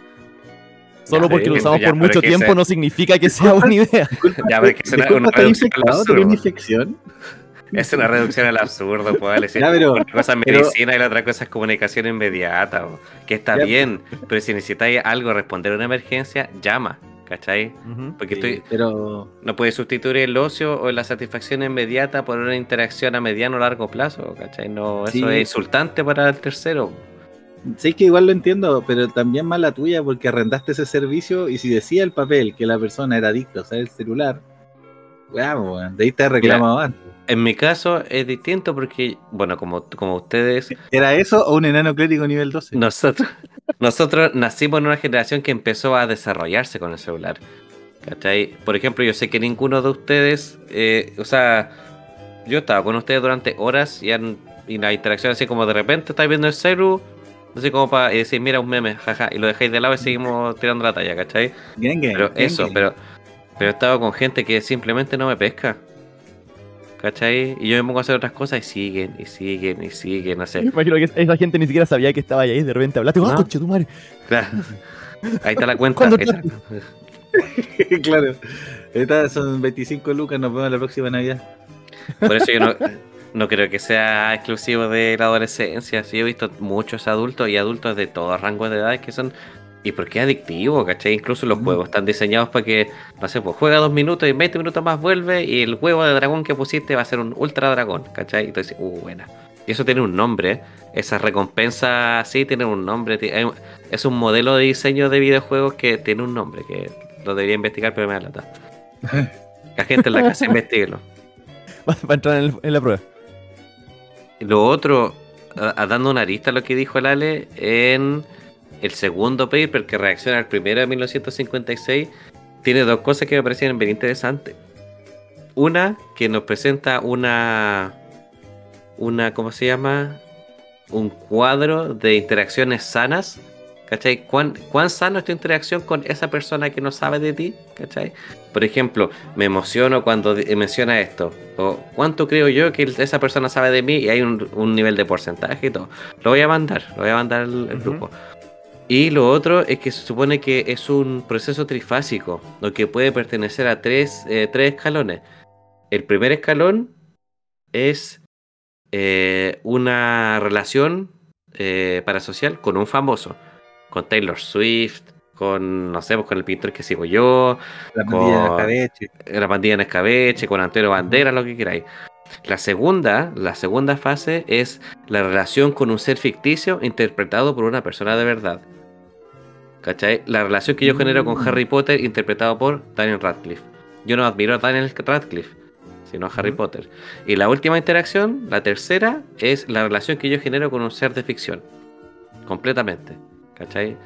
Solo porque lo usamos por mucho tiempo no significa que sea buena idea. Ya, pero que es una, una reducción Es una reducción al absurdo, pues, Una cosa es medicina y la otra cosa es comunicación inmediata, que está bien, pero si necesitáis algo, responder a una emergencia, llama. ¿Cachai? Porque estoy, pero... no puedes sustituir el ocio o la satisfacción inmediata por una interacción a mediano o largo plazo, ¿cachai? No, eso es insultante para el tercero. Sí, que igual lo entiendo, pero también mala tuya porque arrendaste ese servicio y si decía el papel que la persona era adicta o sea, el celular, bueno, de ahí te reclamado antes. En mi caso es distinto porque, bueno, como, como ustedes... ¿Era eso o un enano clérigo nivel 12? Nosotros, nosotros nacimos en una generación que empezó a desarrollarse con el celular. ¿Cachai? Por ejemplo, yo sé que ninguno de ustedes, eh, o sea, yo estaba con ustedes durante horas y, y la interacción así como de repente estáis viendo el celu, así como para decir, mira un meme, jaja, y lo dejáis de lado y seguimos tirando la talla, ¿cachai? pero eso, pero pero he estado con gente que simplemente no me pesca. ¿Cachai? Y yo me pongo a hacer otras cosas y siguen, y siguen, y siguen, no sé. Me imagino que esa gente ni siquiera sabía que estaba ahí, de repente hablaste, ¡ah, tu madre! Claro. Ahí está la cuenta. claro. Estas son 25 lucas, nos vemos la próxima Navidad. Por eso yo no, no creo que sea exclusivo de la adolescencia. Sí, he visto muchos adultos y adultos de todos rangos de edades que son ¿Y por qué adictivo? ¿Cachai? Incluso los juegos están diseñados para que, no sé, pues juega dos minutos y en 20 minutos más vuelve y el huevo de dragón que pusiste va a ser un ultra dragón, ¿cachai? Y tú dices, uh, buena. Y eso tiene un nombre, esas recompensas sí tienen un nombre. Es un modelo de diseño de videojuegos que tiene un nombre, que lo debería investigar, pero me da lata. La gente en la casa investiguelo. Va a entrar en, la prueba. Lo otro, dando una arista a lo que dijo el Ale, en el segundo paper que reacciona al primero de 1956 tiene dos cosas que me parecen bien interesantes. Una, que nos presenta una. Una, ¿cómo se llama? Un cuadro de interacciones sanas. ¿Cachai? ¿Cuán, ¿Cuán sano es tu interacción con esa persona que no sabe de ti? ¿Cachai? Por ejemplo, me emociono cuando menciona esto. O cuánto creo yo que esa persona sabe de mí y hay un, nivel de porcentaje y todo. Lo voy a mandar, lo voy a mandar al, grupo. Y lo otro es que se supone que es un proceso trifásico, lo que puede pertenecer a tres, eh, tres escalones. El primer escalón es eh, una relación eh, parasocial con un famoso, con Taylor Swift, con, no sé, pues, con el pintor que sigo yo, la pandilla con escabeche. la pandilla en escabeche, con Antonio Banderas, lo que queráis. La segunda, la segunda fase es la relación con un ser ficticio interpretado por una persona de verdad. ¿Cachai? La relación que yo genero con Harry Potter interpretado por Daniel Radcliffe. Yo no admiro a Daniel Radcliffe, sino a Harry Potter. Y la última interacción, la tercera, es la relación que yo genero con un ser de ficción. Completamente. ¿Cachai?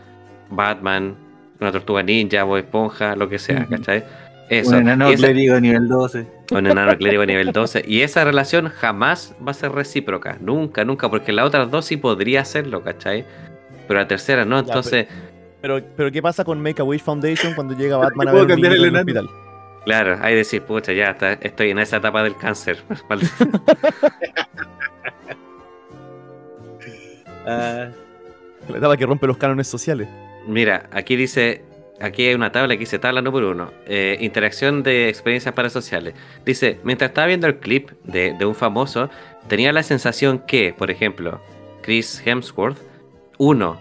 Batman, una tortuga ninja, o esponja, lo que sea, ¿cachai? Eso. Un enano clérigo nivel 12. Un enano clérigo nivel 12. Y esa relación jamás va a ser recíproca. Nunca, nunca. Porque la otra dos sí podría hacerlo, ¿cachai? Pero la tercera no. Entonces. Pero, pero, ¿qué pasa con Make a Wish Foundation cuando llega Batman a ver cambiar el, el hospital? Claro, ahí decir, pucha, ya está, estoy en esa etapa del cáncer. La etapa que rompe los cánones sociales. Mira, aquí dice aquí hay una tabla que dice tabla número uno, eh, interacción de experiencias parasociales. Dice, mientras estaba viendo el clip de, un famoso, tenía la sensación que, por ejemplo, Chris Hemsworth, uno,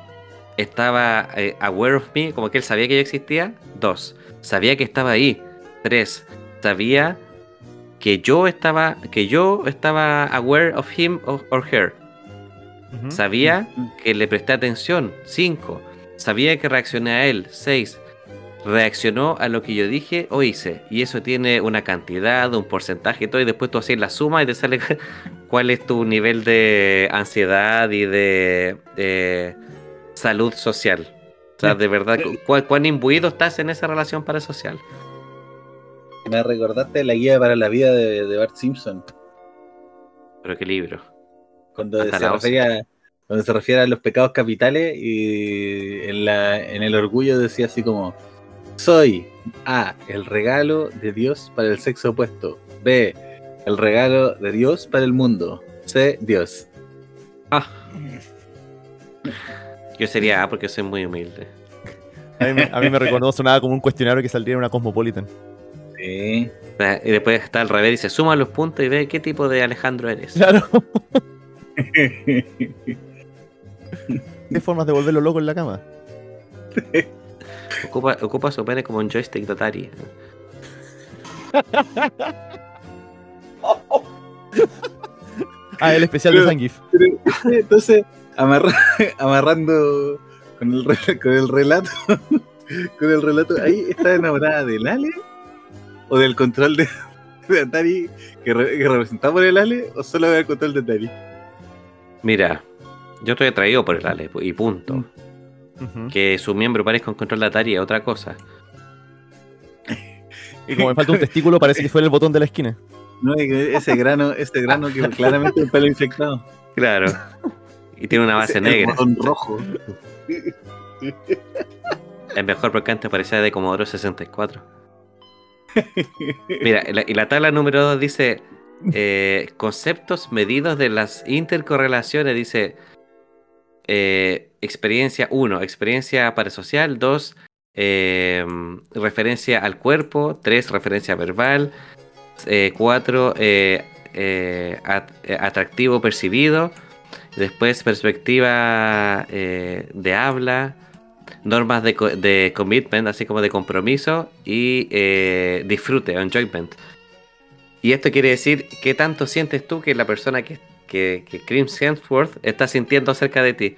estaba eh, aware of me, como que él sabía que yo existía. Dos, sabía que estaba ahí. Tres, sabía que yo estaba, que yo estaba aware of him or, her. Sabía que le presté atención. Cinco, sabía que reaccioné a él. Seis, reaccionó a lo que yo dije o hice. Y eso tiene una cantidad, un porcentaje y todo. Y después tú haces la suma y te sale cuál es tu nivel de ansiedad y de, salud social. O sea, de verdad, ¿cuán, imbuido estás en esa relación parasocial? Me recordaste la guía para la vida de, Bart Simpson. Pero qué libro. Cuando se, refiere cuando se refiere a los pecados capitales y en, la, en el orgullo decía así como soy A. El regalo de Dios para el sexo opuesto. B. El regalo de Dios para el mundo. C. Dios. Ah. Yo sería A porque soy muy humilde. A mí, me recordó sonaba como un cuestionario que saldría en una Cosmopolitan. Sí. Y después está al revés, dice, suma los puntos y ve qué tipo de Alejandro eres. Claro. ¿Qué formas de volverlo loco en la cama? Ocupa, ocupa su pene como un joystick de Atari. ah, el especial de Zangief. Entonces, amarrando con el, con el relato, con el relato, ahí está enamorada del Ale o del control de, Atari que, representaba por el Ale o solo del control de Atari. Mira, yo estoy atraído por el Ale y punto. Mm. Que su miembro parezca un control de Atari es otra cosa. Y como me falta un testículo, parece que fue el botón de la esquina. No, ese grano, ese grano que claramente es un pelo infectado. Claro. Y tiene una base negra. rojo. Es mejor porque antes parecía de Commodore 64. Mira, y la tabla número 2 dice eh, conceptos medidos de las intercorrelaciones. Dice eh, experiencia 1, experiencia parasocial, 2, em, referencia al cuerpo, 3, referencia verbal, 4, eh, eh, atractivo percibido, después perspectiva de habla, normas de, de, commitment, así como de compromiso, y disfrute, enjoyment. Y esto quiere decir qué tanto sientes tú que la persona que que, que Hemsworth está sintiendo acerca de ti.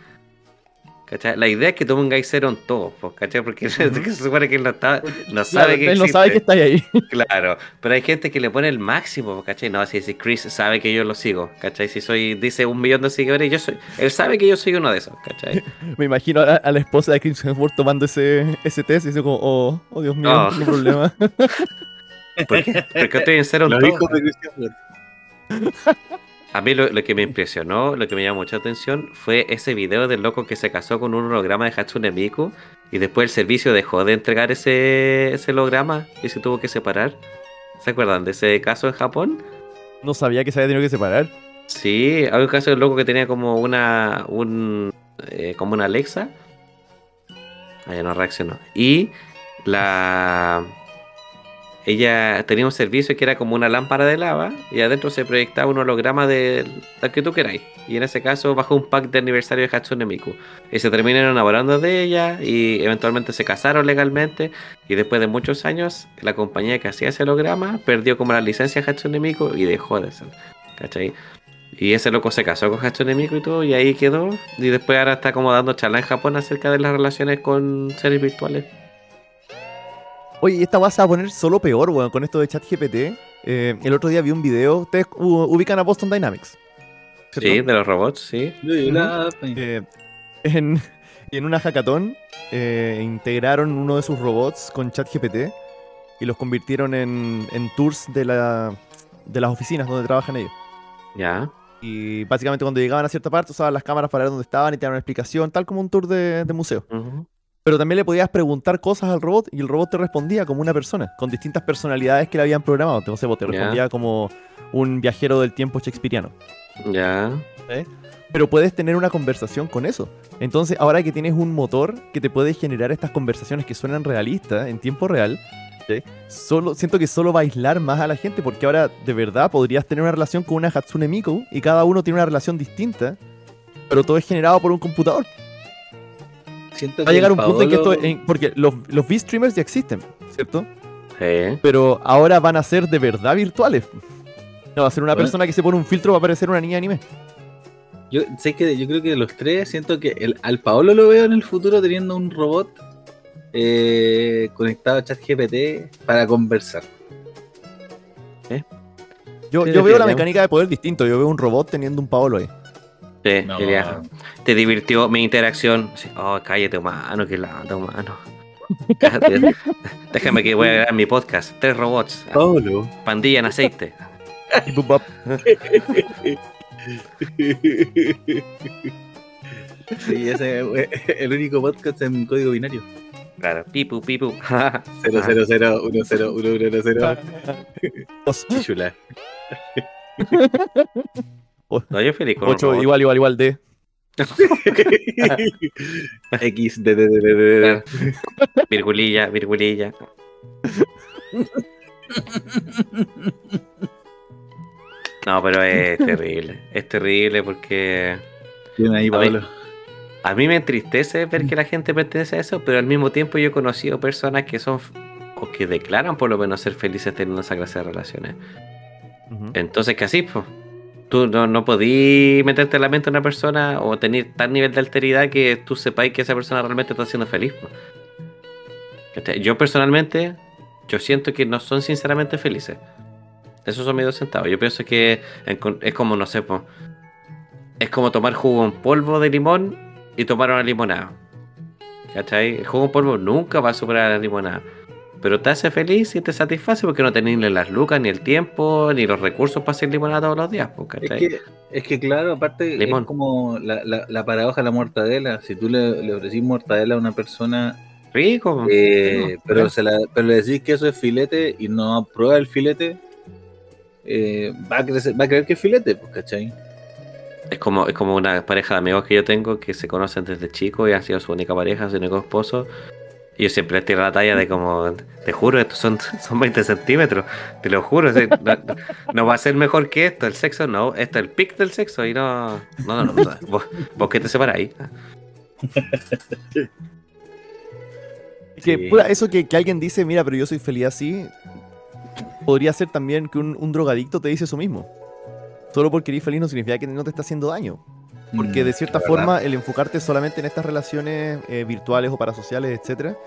¿Cachai? La idea es que tú pongáis cero en todo, ¿cachai? Porque se supone que él no, está, no sabe que él no sabe que está ahí. Claro, pero hay gente que le pone el máximo, ¿cachai? No, si, si Chris sabe que yo lo sigo, ¿cachai? Si soy, dice un millón de seguidores, yo soy, él sabe que yo soy uno de esos, ¿cachai? Me imagino a, la esposa de Chris Hemsworth tomando ese, ese test y dice como, oh, oh Dios mío, no, problema. ¿Por qué? Porque estoy en cero en todo. A mí lo, que me impresionó, lo que me llamó mucha atención fue ese video del loco que se casó con un holograma de Hatsune Miku y después el servicio dejó de entregar ese, ese holograma y se tuvo que separar. ¿Se acuerdan de ese caso en Japón? No sabía que se había tenido que separar. Sí, hay un caso del loco que tenía como una un eh, como una Alexa. Ahí no reaccionó. Y la ella tenía un servicio que era como una lámpara de lava y adentro se proyectaba un holograma de lo que tú queráis. Y en ese caso bajó un pack de aniversario de Hatsune Miku. Y se terminaron enamorando de ella y eventualmente se casaron legalmente. Y después de muchos años, la compañía que hacía ese holograma perdió como la licencia de Hatsune Miku y dejó de ser. ¿Cachai? Y ese loco se casó con Hatsune Miku y todo, y ahí quedó. Y después ahora está como dando charla en Japón acerca de las relaciones con seres virtuales. Oye, esta vas a poner solo peor, weón, con esto de ChatGPT. Eh, el otro día vi un video. Ustedes ubican a Boston Dynamics. Sí, de los robots, sí. Eh, en, en una hackathon eh, integraron uno de sus robots con ChatGPT y los convirtieron en, en tours de, la, de las oficinas donde trabajan ellos. Ya. Y básicamente cuando llegaban a cierta parte usaban las cámaras para ver dónde estaban y te daban una explicación, tal como un tour de, museo pero también le podías preguntar cosas al robot y el robot te respondía como una persona, con distintas personalidades que le habían programado. Entonces, te respondía como un viajero del tiempo shakespeariano. Ya. Pero puedes tener una conversación con eso. Entonces, ahora que tienes un motor que te puede generar estas conversaciones que suenan realistas en tiempo real, solo, siento que solo va a aislar más a la gente porque ahora de verdad podrías tener una relación con una Hatsune Miku y cada uno tiene una relación distinta, pero todo es generado por un computador. Siento Va a llegar un punto en que esto. En- porque los, los V-streamers ya existen, ¿cierto? Sí. Pero ahora van a ser de verdad virtuales. No, va a ser una Bueno. persona que se pone un filtro va a parecer una niña anime. Yo sé que yo creo que de los tres siento que el, al Paolo lo veo en el futuro teniendo un robot eh, conectado a ChatGPT para conversar. Yo, Sí, yo veo la mecánica de poder distinto. Yo veo un robot teniendo un Paolo ahí. Sí, No. diría, Te divirtió mi interacción. Sí, Oh, cállate, humano, que lata, humano. Déjame que voy a grabar mi podcast. Tres robots. Pandilla en aceite. Sí, ese es el único podcast en código binario. Claro, pipu, pipu. 0 0 0 1 0 1 1 0 Os- Chula. No, yo feliz con un Ocho, robot. igual, igual, igual de. X D D D D D. Virgulilla, virgulilla. No, pero es terrible. Es terrible porque Bien ahí, A. Paolo. a mí me entristece ver que la gente pertenece a eso, pero al mismo tiempo yo he conocido personas que son o que declaran por lo menos ser felices teniendo esa clase de relaciones. Ujú. Entonces, que así, pues. Tú no, no podís meterte en la mente de una persona o tener tal nivel de alteridad que tú sepáis que esa persona realmente está siendo feliz. Yo personalmente, yo siento que no son sinceramente felices. Esos son mis dos centavos. Yo pienso que es como, no sé, es como tomar jugo en polvo de limón y tomar una limonada. ¿Cachai? El jugo en polvo nunca va a superar la limonada. Pero te hace feliz y te satisface porque no tenés ni las lucas, ni el tiempo, ni los recursos para hacer limonada todos los días. po, Es que, es que claro, aparte Limón. es como la, la, la paradoja de la mortadela. Si tú le, le ofrecís mortadela a una persona, Rico. eh, No, pero, claro. se la, pero le decís que eso es filete y no aprueba el filete, eh, va, a crecer, va a creer que es filete, pues, ¿cachai? Es como, es como una pareja de amigos que yo tengo que se conocen desde chicos y han sido su única pareja, su único esposo. Y yo siempre les tiro la talla de como, te juro, estos son, son 20 centímetros, te lo juro, sí, no, va a ser mejor que esto, el sexo no, esto es el pic del sexo y no, no, no, no, vos, vos que te separáis. Que, Sí. puta, eso que, que alguien dice, mira, pero yo soy feliz así, podría ser también que un, un drogadicto te dice eso mismo. Solo porque eres feliz no significa que no te está haciendo daño. Porque Mm, de cierta verdad. forma, el enfocarte solamente en estas relaciones eh, virtuales o parasociales, etcétera,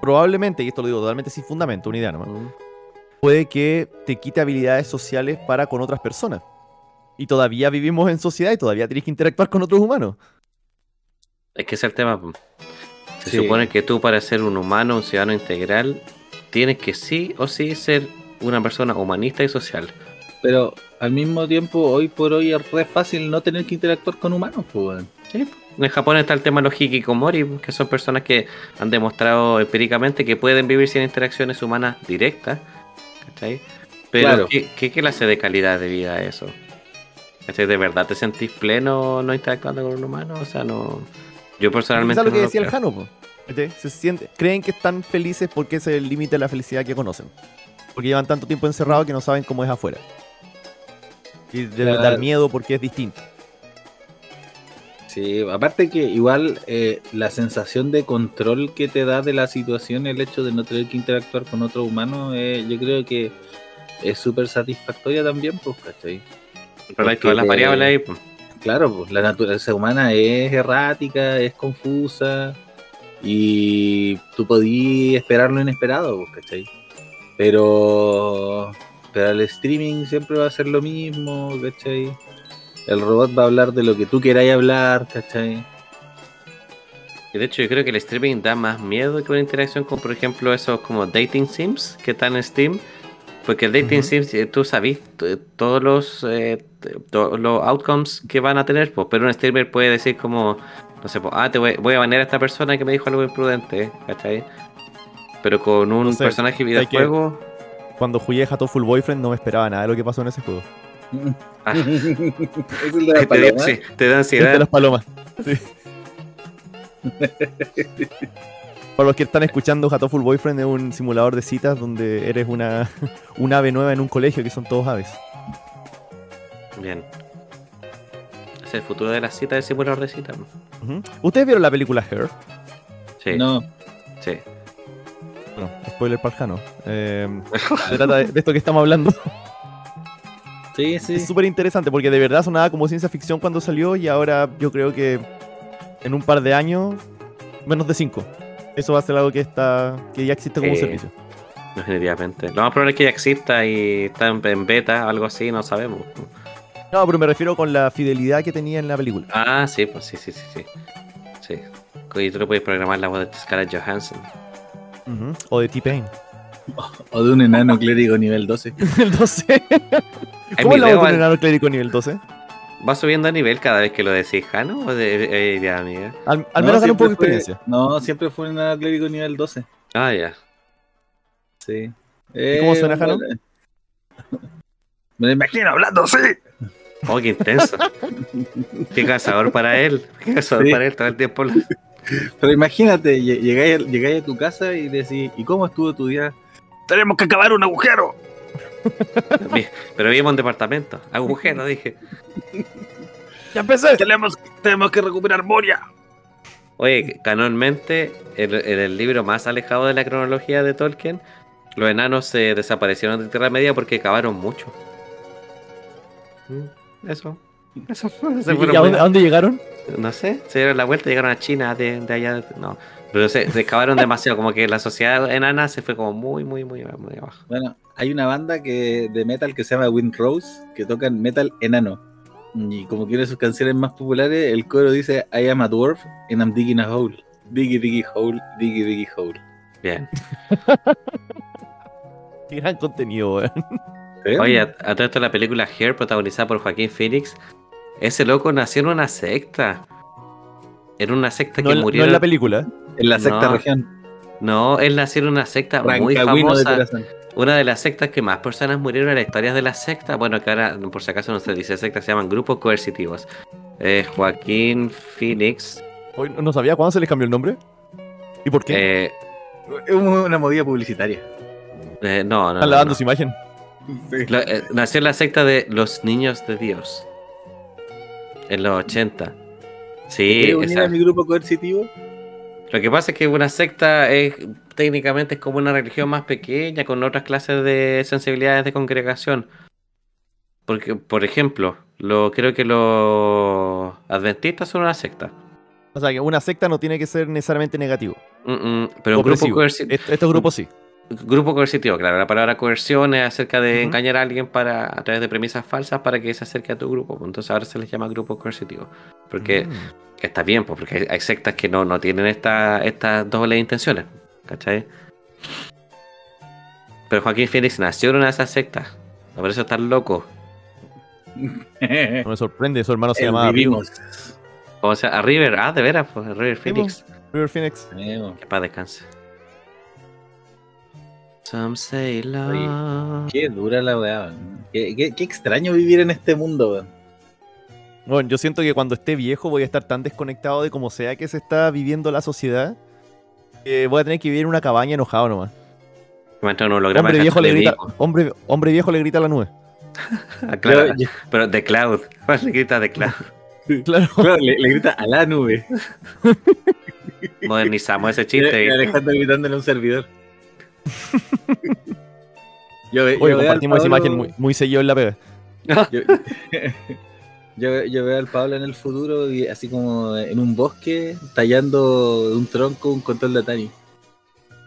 probablemente, y esto lo digo totalmente sin fundamento, una idea nomás, puede que te quite habilidades sociales para con otras personas. Y todavía vivimos en sociedad y todavía tienes que interactuar con otros humanos. Es que ese es el tema. Se Sí. supone que tú para ser un humano, un ciudadano integral, tienes que sí o sí ser una persona humanista y social. Pero al mismo tiempo, hoy por hoy es re fácil no tener que interactuar con humanos, pues. Sí, En Japón está el tema de los hikikomori, que son personas que han demostrado empíricamente que pueden vivir sin interacciones humanas directas. ¿Cachai? Pero Claro. ¿qué, qué clase de calidad de vida es eso? ¿Cachai? ¿De verdad te sentís pleno no interactuando con un humano? O sea, no. Yo personalmente. Quizás lo que no lo decía el. Jano. Se siente, creen que están felices porque ese es el límite de la felicidad que conocen. Porque llevan tanto tiempo encerrados que no saben cómo es afuera. Y debe Claro. dar miedo porque es distinto. Sí, aparte que igual eh, la sensación de control que te da de la situación, el hecho de no tener que interactuar con otro humano, eh, yo creo que es súper satisfactoria también, pues, ¿cachai? Pero hay todas las Porque- variables ahí. pues. Claro, pues la naturaleza humana es errática, es confusa y tú podías esperar lo inesperado, pues, ¿cachai? Pero, pero el streaming siempre va a ser lo mismo, ¿cachai? El robot va a hablar de lo que tú queráis hablar, ¿cachai? Y de hecho, yo creo que el streaming da más miedo que una interacción con, por ejemplo, esos como dating sims que están en Steam. Porque el dating sims, eh, tú sabes todos los, eh, todos los outcomes que van a tener, pues, pero un streamer puede decir como, no sé, pues, ah, te voy, voy a banear a esta persona que me dijo algo imprudente, ¿cachai? Pero con un No sé, personaje que- videojuego... Cuando jugué Hatoful Full Boyfriend no me esperaba nada de lo que pasó en ese juego. ah, es el de la te, da- paloma. sí, te da El de ansiedad. las palomas. Sí. Para los que están escuchando, Hatoful Boyfriend es un simulador de citas donde eres una, un ave nueva en un colegio que son todos aves. Bien. Es el futuro de la cita de simulador de cita. Ujú. ¿Ustedes vieron la película Her? Sí. No. Sí. Bueno, spoiler para el Jano. Eh, se trata de, de esto que estamos hablando. Sí, sí. Es súper interesante porque de verdad sonaba como ciencia ficción cuando salió y ahora yo creo que en un par de años, menos de cinco. Eso va a ser algo que está que ya existe como servicio. Definitivamente. Lo más probable es que ya exista y está en, en beta, algo así, no sabemos. No, pero me refiero con la fidelidad que tenía en la película. Ah, sí, pues sí, sí, sí, sí. Sí. Y tú lo puedes programar la voz de Scarlett Johansson. O de T-Pain. O de un enano clérigo nivel 12. El 12. Hay ¿Cómo es la video, voz de un enano clérigo nivel 12? ¿Va subiendo a nivel cada vez que lo decís, Jano? ¿O de, eh, ya, amiga? Al, al No, menos gana un poco de experiencia. No, siempre fue un enano clérigo nivel 12. Ah, ya. Sí. cómo suena, Eh, Jano? Me lo imagino hablando así. Oh, qué intenso. qué cazador para él. Qué cazador Sí. para él todo el tiempo. Pero imagínate, lle- llegáis, a- llegáis a tu casa y decís, ¿y cómo estuvo tu día? Tenemos que acabar un agujero. Pero vivimos en departamento. Agujero, dije. ¡Ya empecé! Tenemos, tenemos que recuperar Moria. Oye, canonmente, en en el libro más alejado de la cronología de Tolkien, los enanos se desaparecieron de Tierra Media porque cavaron mucho. Mm, Eso. Eso fue. se ¿Y fueron a dónde, a dónde llegaron? No sé, se dieron la vuelta llegaron a China de, de allá. no, pero se, se excavaron demasiado, como que la sociedad enana se fue como muy, muy, muy, muy abajo. Bueno, hay una banda que, de metal que se llama Wind Rose, que tocan metal enano. Y como que una de sus canciones más populares, el coro dice, I am a dwarf and I'm digging a hole. Diggy, diggy, hole, diggy, diggy, hole. Bien. Qué gran contenido. Oye, a, a todo esto la película Hair, protagonizada por Joaquín Phoenix, ese loco nació en una secta. En una secta No, que en- no murió. en la película. en la sexta no. región. No, él nació en una secta muy de famosa. Una de las sectas que más personas murieron en la historia de la secta. Bueno, que ahora, por si acaso no se dice secta, se llaman grupos coercitivos. Eh, Joaquín Phoenix. Hoy no sabía cuándo se les cambió el nombre. ¿Y por qué? eh, Es una movida publicitaria. eh, no, no. Están no, lavando no. su imagen. Sí. Lo- eh, nació en la secta de los niños de Dios. En los 80. Sí, ¿Quieres unir esa- a mi grupo coercitivo? lo que pasa es que una secta es técnicamente es como una religión más pequeña con otras clases de sensibilidades de congregación. Porque, por ejemplo, lo, creo que los adventistas son una secta. O sea, que una secta no tiene que ser necesariamente negativo. Mm, mm, pero un grupo, Opresivo. coerci- Est- Estos grupos sí. Grupo coercitivo, claro. La palabra coerción es acerca de engañar a alguien para a través de premisas falsas para que se acerque a tu grupo. pues, Entonces ahora se les llama grupo coercitivo. Porque Mm. está bien, pues, porque hay, hay sectas que no, no tienen esta, estas dobles intenciones. ¿Cachai? Pero Joaquín Phoenix nació en una de esas sectas. Por eso está loco. No me sorprende, su hermano se Eh, llamaba vivimos. O sea, a River, ah, de veras, pues, a River Phoenix. River Phoenix. Que paz descanse. Some say love. Qué dura la weá. Qué, qué- qué extraño vivir en este mundo, weón. Bueno, yo siento que cuando esté viejo voy a estar tan desconectado de cómo sea que se está viviendo la sociedad que voy a tener que vivir en una cabaña enojado nomás. Hombre viejo, le grita, hombre, hombre viejo le grita a la nube. Claro, yo- pero de Cloud. Le grita de Cloud. Claro. claro, le, le grita a la nube. Modernizamos ese Y chiste. Alejandro gritándole a un servidor. Yo, al compartimos esa Pablo- imagen muy, muy seguido en la pega. Yo, yo, yo veo al Pablo en el futuro y así como en un bosque tallando de un tronco un control de Atari.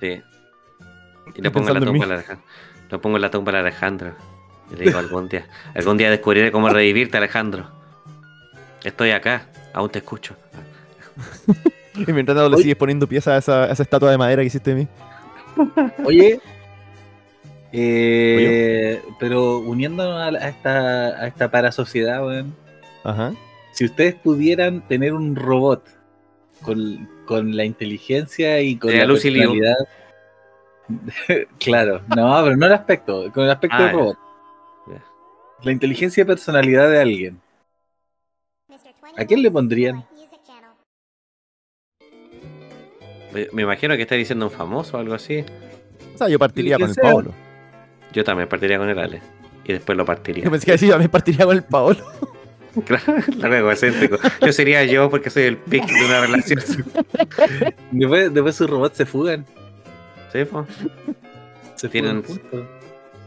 Sí. Y le pongo la tumba al Alejandro. Lo pongo en la tumba al Alejandro. Y le digo algún día. Algún día descubriré cómo revivirte, Alejandro. Estoy acá, aún te escucho. Y mientras tanto le Oye. sigues poniendo piezas a esa, a esa estatua de madera que hiciste de mí. Oye, eh, pero uniéndonos a, esta, a esta parasociedad, weón, Ajá. si ustedes pudieran tener un robot con, con la inteligencia y con la personalidad. claro, no, pero no el aspecto, con el aspecto Ah, del robot. La inteligencia y personalidad de alguien. ¿A quién le pondrían? Me- Me imagino que está diciendo un famoso o algo así. O sea, yo partiría con el sea. Paolo. Yo también partiría con el Ale. Y después lo partiría. Yo pensé que decía, yo también partiría con el Paolo. Claro, la egocéntrico. Yo sería yo porque soy el pic de una relación. después, después sus robots se fugan. Sí, pues. Se tienen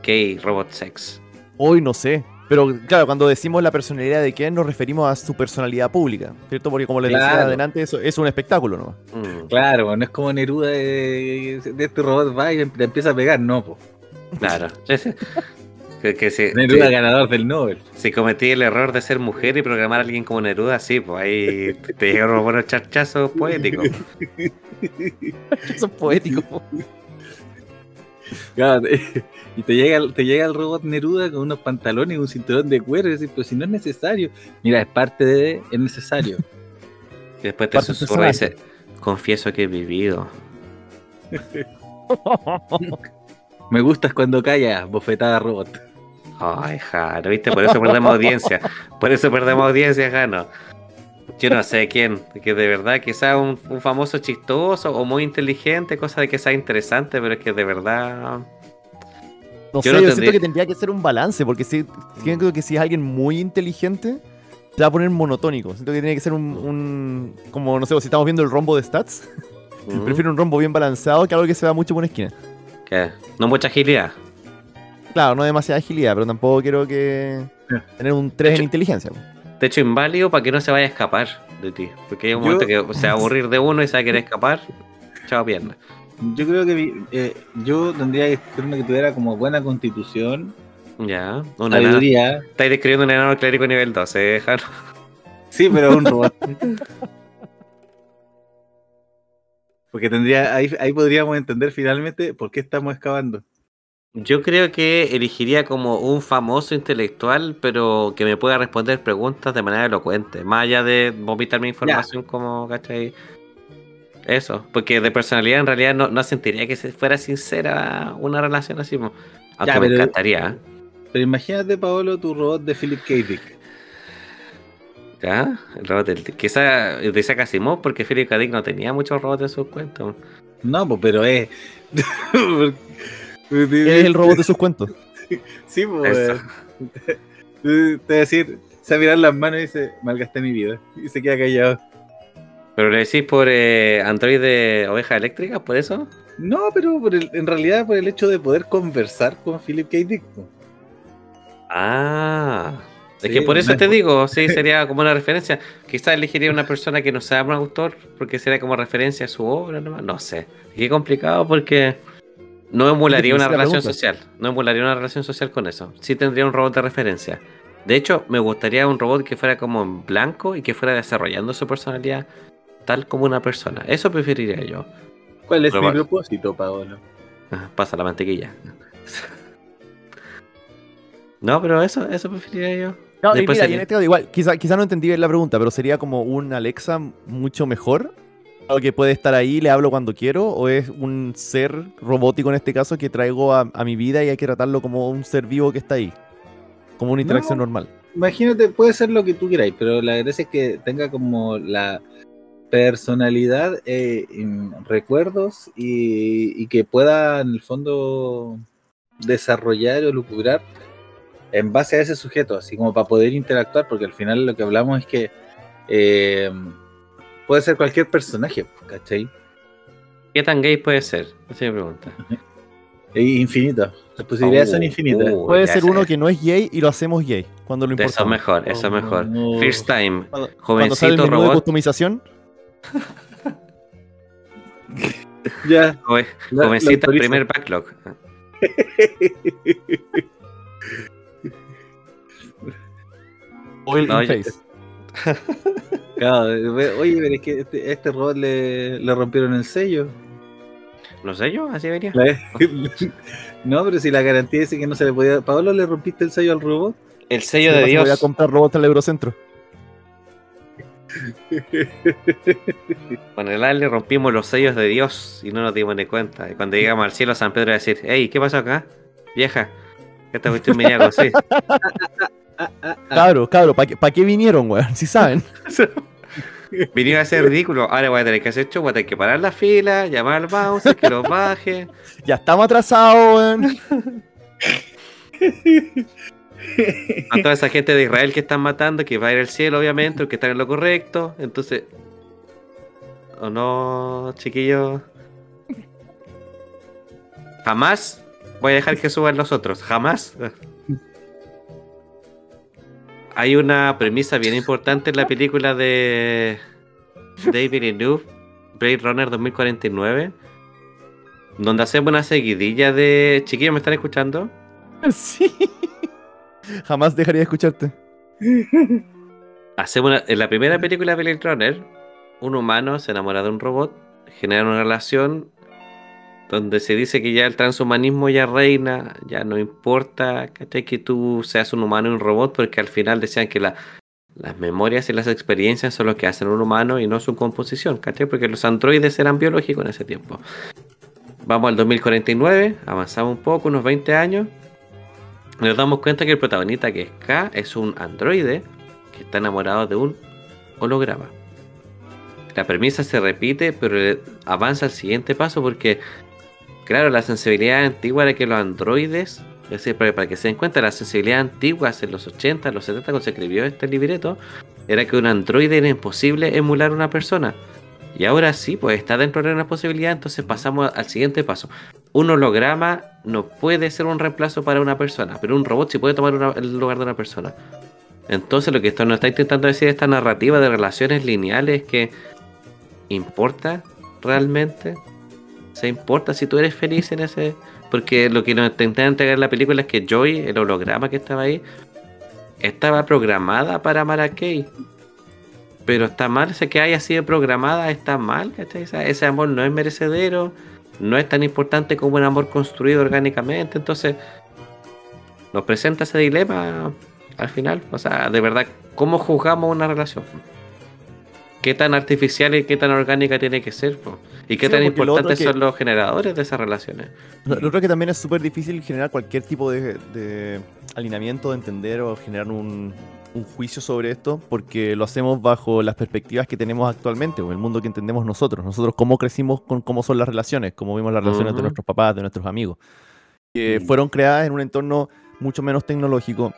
gay robot sex. Hoy no sé. Pero claro, cuando decimos la personalidad de Ken nos referimos a su personalidad pública, ¿cierto? Porque como les decía adelante, eso es un espectáculo, ¿no? Mm. Claro, no es como Neruda de, este robot va y le empieza a pegar, no, pues. Claro. que, que Neruda ganador del Nobel. Si cometí el error de ser mujer y programar a alguien como Neruda, sí, pues ahí te llegaron unos buenos charchazos poéticos. Charchazos poéticos. y te llega, te llega el robot Neruda con unos pantalones y un cinturón de cuero y dices, pero si no es necesario. Mira, es parte de, es necesario. y después te susurra y dice, confieso que he vivido. Me gustas cuando callas, bofetada robot. Ay, Jano, ¿viste? Por eso perdemos audiencia. Por eso perdemos audiencia, Jano. Yo no sé quién, que de verdad que sea un, famoso chistoso o muy inteligente, cosa de que sea interesante, pero es que de verdad. No sé, yo siento que tendría que ser un balance, porque si, siento que si es alguien muy inteligente, se va a poner monotónico. Siento que tiene que ser un, como no sé, si estamos viendo el rombo de stats, prefiero un rombo bien balanceado que algo que se va mucho por una esquina. ¿Qué? No mucha agilidad. Claro, no demasiada agilidad, pero tampoco quiero que tener un 3 en inteligencia de hecho inválido para que no se vaya a escapar de ti. Porque hay un momento que se va a aburrir de uno y se va a querer escapar. Chao, pierna. Yo creo que eh, yo tendría que ser uno que tuviera como buena constitución. Ya, una sabiduría. Estáis describiendo un enano clérigo nivel 12, ¿eh, Jaro? Sí, pero un robot. Porque tendría, ahí, ahí podríamos entender finalmente por qué estamos excavando. Yo creo que elegiría como un famoso intelectual, pero que me pueda responder preguntas de manera elocuente, más allá de vomitar mi información como, ¿cachai? Eso, porque de personalidad en realidad no, sentiría que se fuera sincera una relación así, aunque me encantaría. ¿eh? Pero imagínate, Paolo, tu robot de Philip K. Dick. ¿Ya? El robot del, quizá de Isaac Asimov, porque Philip K. Dick no tenía muchos robots en sus cuentos. No, pero es... es el robot de sus cuentos. Sí, pues. Te voy a decir, se va a mirar las manos y dice, malgasté mi vida. Y se queda callado. ¿Pero le decís por eh, Android de oveja eléctrica, por eso? No, pero por en realidad por el hecho de poder conversar con Philip K. Dick. Ah. es que por eso te digo, sí, sería como una referencia. Quizás elegiría una persona que no sea un autor, porque sería como referencia a su obra, no, no sé. Qué complicado porque no emularía una relación social. No emularía una relación social con eso. Sí tendría un robot de referencia. De hecho, me gustaría un robot que fuera como en blanco y que fuera desarrollando su personalidad tal como una persona. Eso preferiría yo. ¿Cuál es mi propósito, Paolo? Ah, pasa la mantequilla. no, pero eso, eso preferiría yo. No, mira, en este igual, quizá, quizá no entendí bien la pregunta, pero sería como un Alexa mucho mejor que puede estar ahí, le hablo cuando quiero, o es un ser robótico en este caso que traigo a, mi vida y hay que tratarlo como un ser vivo que está ahí, como una interacción normal. Imagínate, puede ser lo que tú queráis, pero la gracia es que tenga como la personalidad, eh, recuerdos y, que pueda en el fondo desarrollar o lucubrar en base a ese sujeto, así como para poder interactuar, porque al final lo que hablamos es que eh, puede ser cualquier personaje, ¿cachai? ¿Qué tan gay puede ser? Esa es mi pregunta. Es infinito. Las posibilidades son oh, infinitas. Uh, puede ser uno que no es gay y lo hacemos gay. Cuando lo Eso es mejor, eso es mejor. First time. jovencito robot. de customización. ya. jovencita, primer backlog. Oil no, face. oye, pero es que este, este robot le, le, rompieron el sello. ¿Los sellos? Así venía. no, pero si la garantía dice que no se le podía. ¿Pablo le rompiste el sello al robot? El sello de Dios. Voy a comprar robots al Eurocentro. Con el le rompimos los sellos de Dios y no nos dimos ni cuenta. Y cuando llegamos al cielo, San Pedro va a decir: Hey, ¿qué pasó acá? Vieja, esta cuestión venía así. Cabro, cabro, ¿para qué, vinieron, weón? Si saben. Vinieron a ser ridículo. Ahora voy a tener que hacer show, voy a tener que parar la fila, llamar al mouse, que lo baje. Ya estamos atrasados, weón. a toda esa gente de Israel que están matando, que va a ir al cielo, obviamente, que están en lo correcto. Entonces, ¿o no, chiquillos? Jamás voy a dejar que suban los otros, jamás. Hay una premisa bien importante en la película de David y New, Blade Runner 2049, donde hacemos una seguidilla de. Chiquillos, ¿me están escuchando? Sí. Jamás dejaría de escucharte. Hacemos en la primera película de Blade Runner, un humano se enamora de un robot, genera una relación donde se dice que ya el transhumanismo ya reina, ya no importa que tú seas un humano y un robot, porque al final decían que las memorias y las experiencias son lo que hacen un humano y no su composición, ¿cachai? Porque los androides eran biológicos en ese tiempo. Vamos al 2049, avanzamos un poco, unos 20 años, nos damos cuenta que el protagonista que es K es un androide que está enamorado de un holograma. La premisa se repite, pero avanza al siguiente paso porque Claro, la sensibilidad antigua era que los androides, es decir, para, que se den cuenta, la sensibilidad antigua en los 80, los 70, cuando se escribió este libreto, era que un androide era imposible emular una persona. Y ahora sí, pues está dentro de una posibilidad, entonces pasamos al siguiente paso. Un holograma no puede ser un reemplazo para una persona, pero un robot sí puede tomar el lugar de una persona. Entonces lo que esto nos está intentando decir esta narrativa de relaciones lineales que importa realmente se importa si tú eres feliz en ese. Porque lo que nos intenta entregar la película es que Joy, el holograma que estaba ahí, estaba programada para amar a Kay. Pero está mal, ese que haya sido programada está mal, ¿cachai? Ese amor no es merecedero, no es tan importante como un amor construido orgánicamente. Entonces, nos presenta ese dilema al final. O sea, de verdad, ¿cómo juzgamos una relación? Qué tan artificial y qué tan orgánica tiene que ser, y qué tan importantes son los generadores de esas relaciones. Lo, otro que también es súper difícil generar cualquier tipo de, alineamiento, de entender o generar un, juicio sobre esto, porque lo hacemos bajo las perspectivas que tenemos actualmente, o el mundo que entendemos nosotros. Nosotros cómo crecimos con cómo son las relaciones, cómo vimos las relaciones de nuestros papás, de nuestros amigos, que fueron creadas en un entorno mucho menos tecnológico,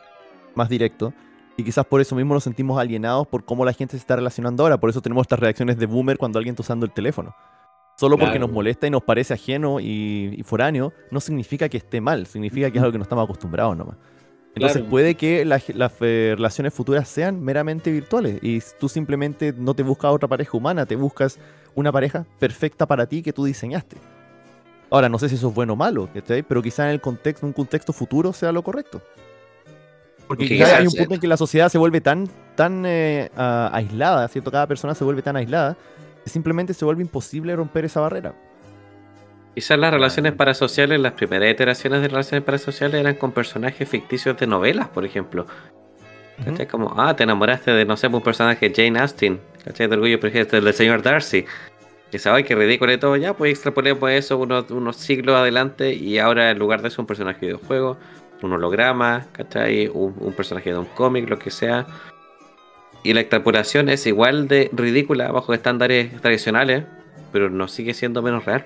más directo y quizás por eso mismo nos sentimos alienados por cómo la gente se está relacionando ahora. Por eso tenemos estas reacciones de boomer cuando alguien está usando el teléfono. Solo porque nos molesta y nos parece ajeno y, foráneo, no significa que esté mal, significa que es algo que no estamos acostumbrados nomás. Entonces puede que las, eh, relaciones futuras sean meramente virtuales y tú simplemente no te buscas otra pareja humana, te buscas una pareja perfecta para ti que tú diseñaste. Ahora, no sé si eso es bueno o malo, pero quizás en el contexto, un contexto futuro sea lo correcto. Porque quizás hay un punto en que la sociedad se vuelve tan, tan eh, aislada, ¿cierto? Cada persona se vuelve tan aislada que simplemente se vuelve imposible romper esa barrera. Quizás las relaciones parasociales, las primeras iteraciones de relaciones parasociales eran con personajes ficticios de novelas, por ejemplo. ¿Cachai? Como, ah, te enamoraste de, no sé, un personaje Jane Austen, ¿cachai? De orgullo, por ejemplo, del señor Darcy. Que ay, qué ridículo y todo, ya, pues extrapolemos eso unos, unos siglos adelante y ahora en lugar de eso un personaje de videojuego, un holograma, ¿cachai? Un, personaje de un cómic, lo que sea. Y la extrapolación es igual de ridícula bajo estándares tradicionales, pero no sigue siendo menos real.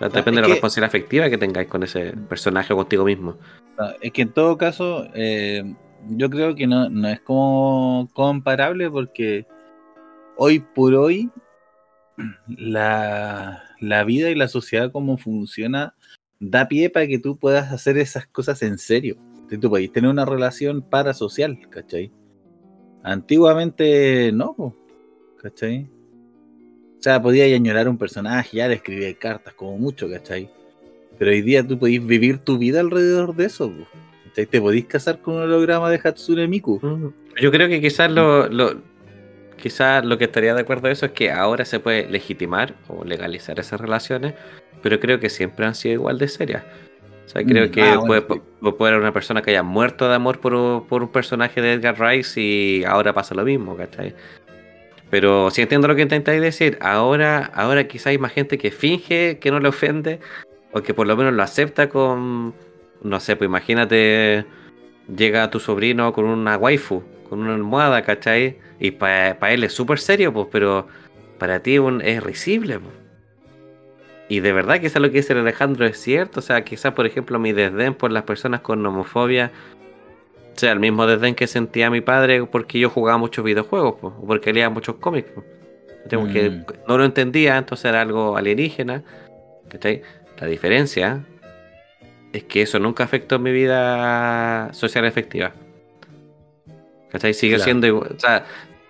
depende de la responsabilidad afectiva que tengáis con ese personaje o contigo mismo. Es que en todo caso, eh, yo creo que no, no es como comparable porque hoy por hoy la, la vida y la sociedad como funciona da pie para que tú puedas hacer esas cosas en serio. Tú podés tener una relación parasocial, ¿cachai? Antiguamente no, ¿cachai? O sea, podías añorar un personaje, ya le escribir cartas como mucho, ¿cachai? Pero hoy día tú podés vivir tu vida alrededor de eso, ¿cachai? Te podés casar con un holograma de Hatsune Miku. Yo creo que quizás lo, lo, quizás lo que estaría de acuerdo de eso es que ahora se puede legitimar o legalizar esas relaciones pero creo que siempre han sido igual de serias. O sea, creo mm, que ah, puede, haber una persona que haya muerto de amor por, un personaje de Edgar Rice y ahora pasa lo mismo, ¿cachai? Pero si entiendo lo que intentáis decir, ahora, ahora quizá hay más gente que finge que no le ofende o que por lo menos lo acepta con, no sé, pues imagínate, llega tu sobrino con una waifu, con una almohada, ¿cachai? Y para él es súper serio, pues, pero para ti es risible, pues. Y de verdad quizás lo que dice Alejandro es cierto. O sea, quizás, por ejemplo, mi desdén por las personas con homofobia O sea, el mismo desdén que sentía mi padre porque yo jugaba muchos videojuegos, o porque leía muchos cómics. que mm. no lo entendía, entonces era algo alienígena. La diferencia es que eso nunca afectó mi vida social efectiva. ¿Cachai? Sigue siendo igual. O sea,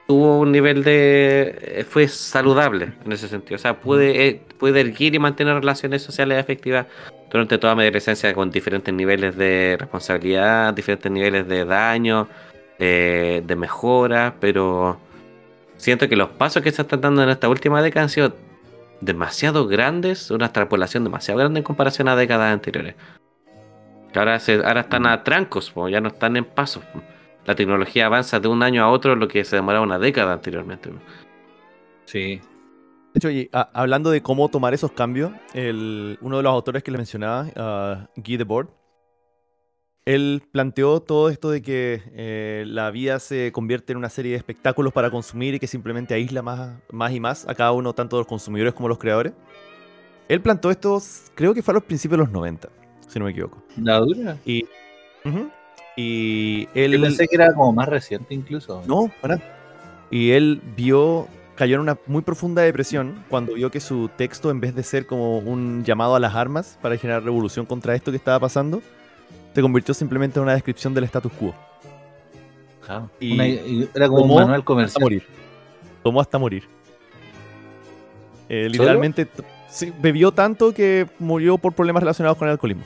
tuvo un nivel de. Eh, fue saludable en ese sentido. O sea, pude, eh, pude erguir y mantener relaciones sociales efectivas durante toda mi adolescencia con diferentes niveles de responsabilidad, diferentes niveles de daño, eh, de mejora, pero siento que los pasos que se están dando en esta última década han sido demasiado grandes, una extrapolación demasiado grande en comparación a décadas anteriores. ahora, se, ahora están a trancos, ya no están en pasos la tecnología avanza de un año a otro lo que se demoraba una década anteriormente. Sí. De hecho, hablando de cómo tomar esos cambios, uno de los autores que le mencionaba, uh, Guy Debord, él planteó todo esto de que eh, la vida se convierte en una serie de espectáculos para consumir y que simplemente aísla más, más y más a cada uno, tanto los consumidores como los creadores. Él planteó esto, creo que fue a los principios de los 90, si no me equivoco. ¿La dura? Y, y él. pensé que era como más reciente incluso. No, para. Y él vio, cayó en una muy profunda depresión cuando vio que su texto, en vez de ser como un llamado a las armas para generar revolución contra esto que estaba pasando, se convirtió simplemente en una descripción del status quo. y era como un manual comercial. Hasta morir. Tomó hasta morir. Eh, literalmente bebió tanto que murió por problemas relacionados con el alcoholismo.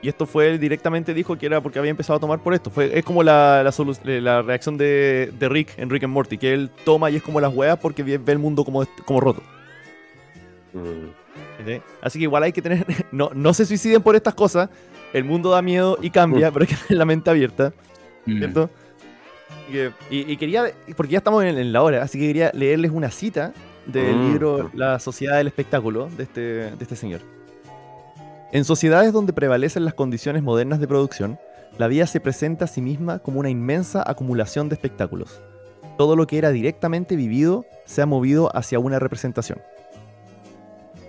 Y esto fue, directamente dijo que era porque había empezado a tomar por esto. Fue, es como la, la, reacción de, Rick en Rick and Morty, que él toma y es como las huevas porque ve, el mundo como, como roto. Mm. Así que igual hay que tener. No, no se suiciden por estas cosas. El mundo da miedo y cambia, pero hay que tener la mente abierta. Mm. ¿Cierto? Y, quería. Porque ya estamos en, la hora, así que quería leerles una cita del mm. libro La Sociedad del Espectáculo de este, de este señor. En sociedades donde prevalecen las condiciones modernas de producción, la vida se presenta a sí misma como una inmensa acumulación de espectáculos. Todo lo que era directamente vivido se ha movido hacia una representación.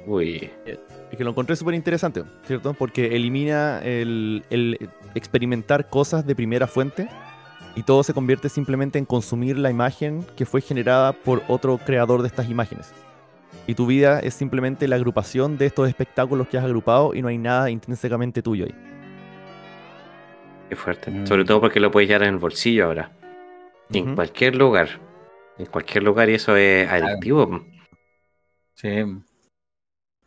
Uy. Es que lo encontré súper interesante, ¿cierto? Porque elimina el, el, experimentar cosas de primera fuente y todo se convierte simplemente en consumir la imagen que fue generada por otro creador de estas imágenes y tu vida es simplemente la agrupación de estos espectáculos que has agrupado y no hay nada intrínsecamente tuyo ahí. Qué fuerte. Mm. Sobre todo porque lo puedes llevar en el bolsillo ahora. En cualquier lugar. En cualquier lugar y eso es adictivo. Sí.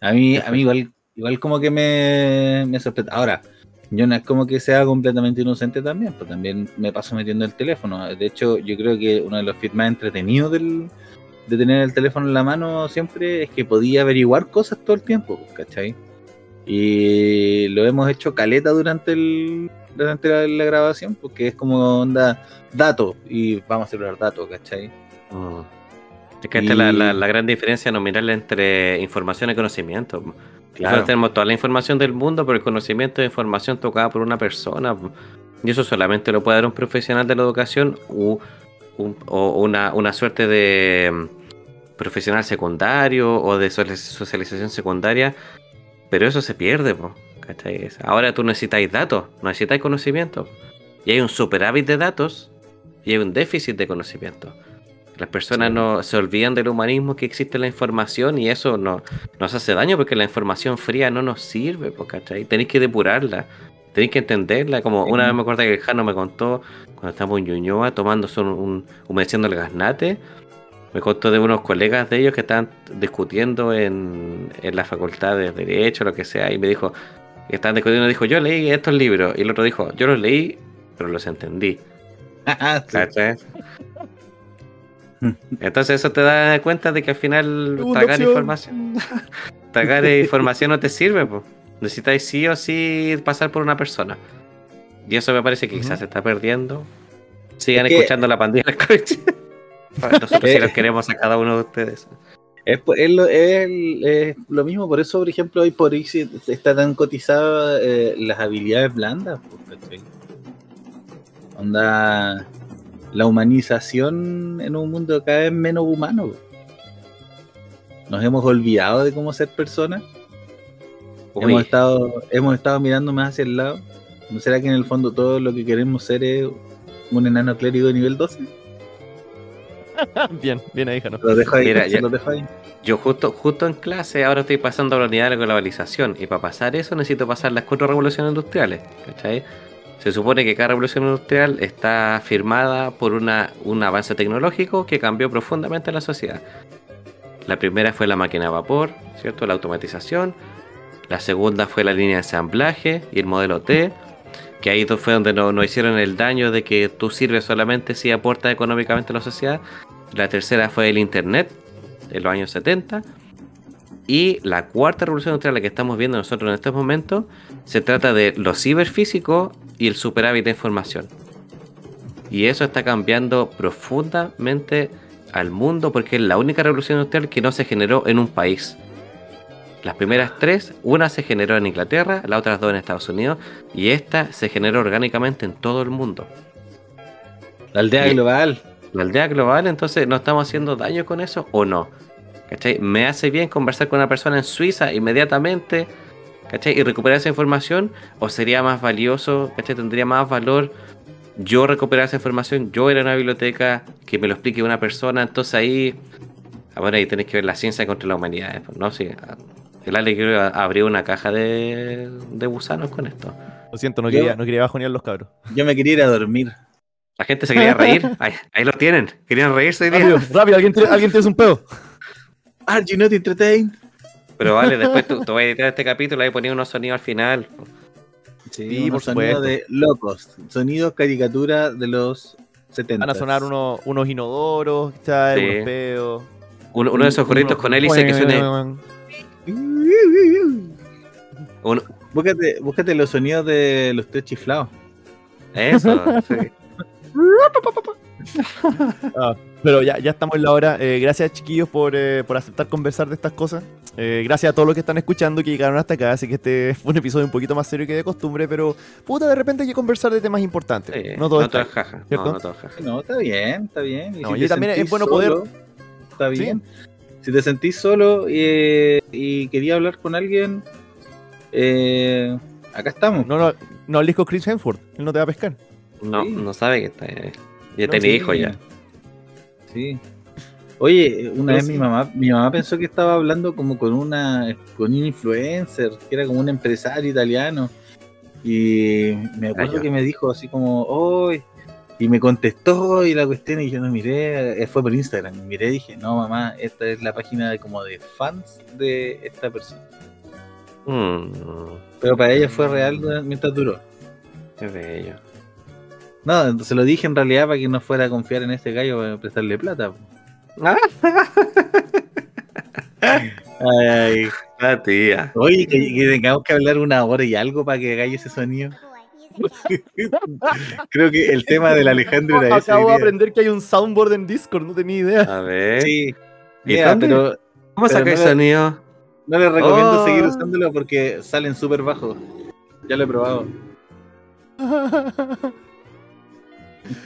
A mí, a mí igual, igual como que me, me sorprende. Ahora, yo no es como que sea completamente inocente también, pues también me paso metiendo el teléfono. De hecho, yo creo que uno de los feeds más entretenidos del, de tener el teléfono en la mano siempre es que podía averiguar cosas todo el tiempo, ¿cachai? Y lo hemos hecho caleta durante el durante la, grabación, porque es como onda datos y vamos a celebrar datos, ¿cachai? Mm. Es que esta es la, la, gran diferencia nominal entre información y conocimiento. Nosotros tenemos toda la información del mundo, pero el conocimiento de información tocada por una persona. Y eso solamente lo puede dar un profesional de la educación u o una, una, suerte de profesional secundario o de socialización secundaria, pero eso se pierde, Ahora tú necesitáis datos, necesitáis conocimiento. Y hay un superávit de datos y hay un déficit de conocimiento. Las personas no se olvidan del humanismo que existe la información y eso no, nos hace daño porque la información fría no nos sirve, Tenéis que depurarla, tenéis que entenderla. Como una vez me acuerdo que el Jano me contó cuando estábamos en Ñuñoa tomando un, humedeciendo el gasnate, me contó de unos colegas de ellos que estaban discutiendo en, la facultad de Derecho, lo que sea, y me dijo, que estaban discutiendo, dijo, yo leí estos libros, y el otro dijo, yo los leí, pero los entendí. Ah, Entonces eso te da cuenta de que al final tragar información, tragar información no te sirve, pues. necesitáis sí o sí pasar por una persona. Y eso me parece que quizás se está perdiendo. Sigan escuchando la pandilla del coche. Nosotros sí los queremos a cada uno de ustedes. Es, lo, es, lo, mismo, por eso, por ejemplo, hoy por ahí está tan cotizada eh, las habilidades blandas. Onda, la humanización en un mundo cada vez menos humano. Nos hemos olvidado de cómo ser personas. Hemos estado, hemos estado mirando más hacia el lado ¿No será que en el fondo todo lo que queremos ser es un enano clérigo de nivel 12? bien, bien ahí, Jano. Lo dejo ahí, lo dejo ahí. Yo justo, justo en clase ahora estoy pasando a la unidad de la globalización y para pasar eso necesito pasar las cuatro revoluciones industriales. ¿cachai? Se supone que cada revolución industrial está firmada por una, un avance tecnológico que cambió profundamente la sociedad. La primera fue la máquina a vapor, ¿cierto? La automatización. La segunda fue la línea de ensamblaje y el modelo T, que ahí fue donde nos no hicieron el daño de que tú sirves solamente si aportas económicamente a la sociedad. La tercera fue el Internet, en los años 70. Y la cuarta revolución industrial, la que estamos viendo nosotros en estos momentos, se trata de lo ciberfísico y el superávit de información. Y eso está cambiando profundamente al mundo porque es la única revolución industrial que no se generó en un país. Las primeras tres, una se generó en Inglaterra, las otras dos en Estados Unidos, y esta se generó orgánicamente en todo el mundo. La aldea global. La aldea global, entonces, ¿no estamos haciendo daño con eso o no? ¿Cachai? Me hace bien conversar con una persona en Suiza inmediatamente, ¿cachai? Y recuperar esa información, o sería más valioso, ¿cachai? Tendría más valor yo recuperar esa información, yo ir a una biblioteca, que me lo explique una persona, entonces ahí, ahora ahí tenés que ver la ciencia contra la humanidad, ¿no? Sí, el Ale quiero abrir una caja de, de gusanos con esto. Lo siento, no quería, no quería bajonear los cabros. Yo me quería ir a dormir. La gente se quería reír. Ahí, lo tienen. Querían reírse. Rápido, rápido, alguien, alguien tiene un pedo. Are you not entertained? Pero vale, después tú, tú vas a editar este capítulo y poner unos sonidos al final. Sí, por sonido de locos. Sonidos caricatura de los 70. Van a sonar unos, unos inodoros, ¿sabes? Unos pedos. Uno, uno, de esos gorritos con hélice que suene. Uno... Búscate, búscate los sonidos de los tres chiflados. Eso, sí. Ah, pero ya, ya estamos en la hora. Eh, gracias, chiquillos, por, eh, por, aceptar conversar de estas cosas. Eh, gracias a todos los que están escuchando que llegaron hasta acá. Así que este fue un episodio un poquito más serio que de costumbre, pero puta, de repente hay que conversar de temas importantes. no todo no está, jaja. No, no, todo jaja. no, está bien, está bien. Y, si también es bueno poder. Está bien. Si te sentís solo y, y quería hablar con alguien, acá estamos. No, no, no hables con Chris Hemsworth, él no te va a pescar. No, no sabe que está. Ya tiene hijo ya. Sí. Oye, una vez mi mamá, mi mamá pensó que estaba hablando como con una con un influencer, que era como un empresario italiano. Y me acuerdo que me dijo así como, hoy y me contestó y la cuestión y yo no miré, eh, fue por Instagram, miré y dije, no mamá, esta es la página de como de fans de esta persona. Mm. Pero para ella fue real mientras duró. Qué bello. No, se lo dije en realidad para que no fuera a confiar en este gallo para prestarle plata. ay, ay, la tía. Oye, que, tengamos que hablar una hora y algo para que haga ese sonido. Creo que el tema del Alejandro era ese. Acabo de aprender que hay un soundboard en Discord, no tenía idea. A ver. Sí. Mira, pero. ¿Cómo saca el sonido? No les recomiendo oh. seguir usándolo porque salen súper bajos. Ya lo he probado.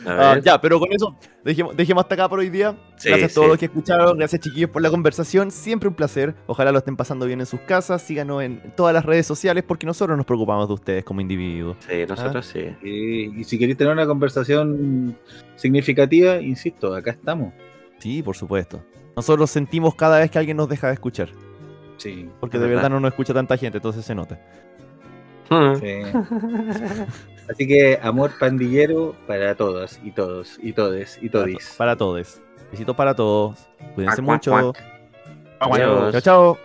Ah, ya, pero con eso, dejemos, hasta acá por hoy día. gracias a todos los que escucharon, gracias chiquillos por la conversación. Siempre un placer. Ojalá lo estén pasando bien en sus casas. Síganos en todas las redes sociales porque nosotros nos preocupamos de ustedes como individuos. Sí, nosotros ¿Ah? sí. Y, si queréis tener una conversación significativa, insisto, acá estamos. Sí, por supuesto. Nosotros sentimos cada vez que alguien nos deja de escuchar. Sí. Porque de verdad no nos escucha tanta gente, entonces se nota. Así que amor pandillero para todos y todos y todes y todis. Para, todos. Besitos para todos. Cuídense mucho. Chao, chao.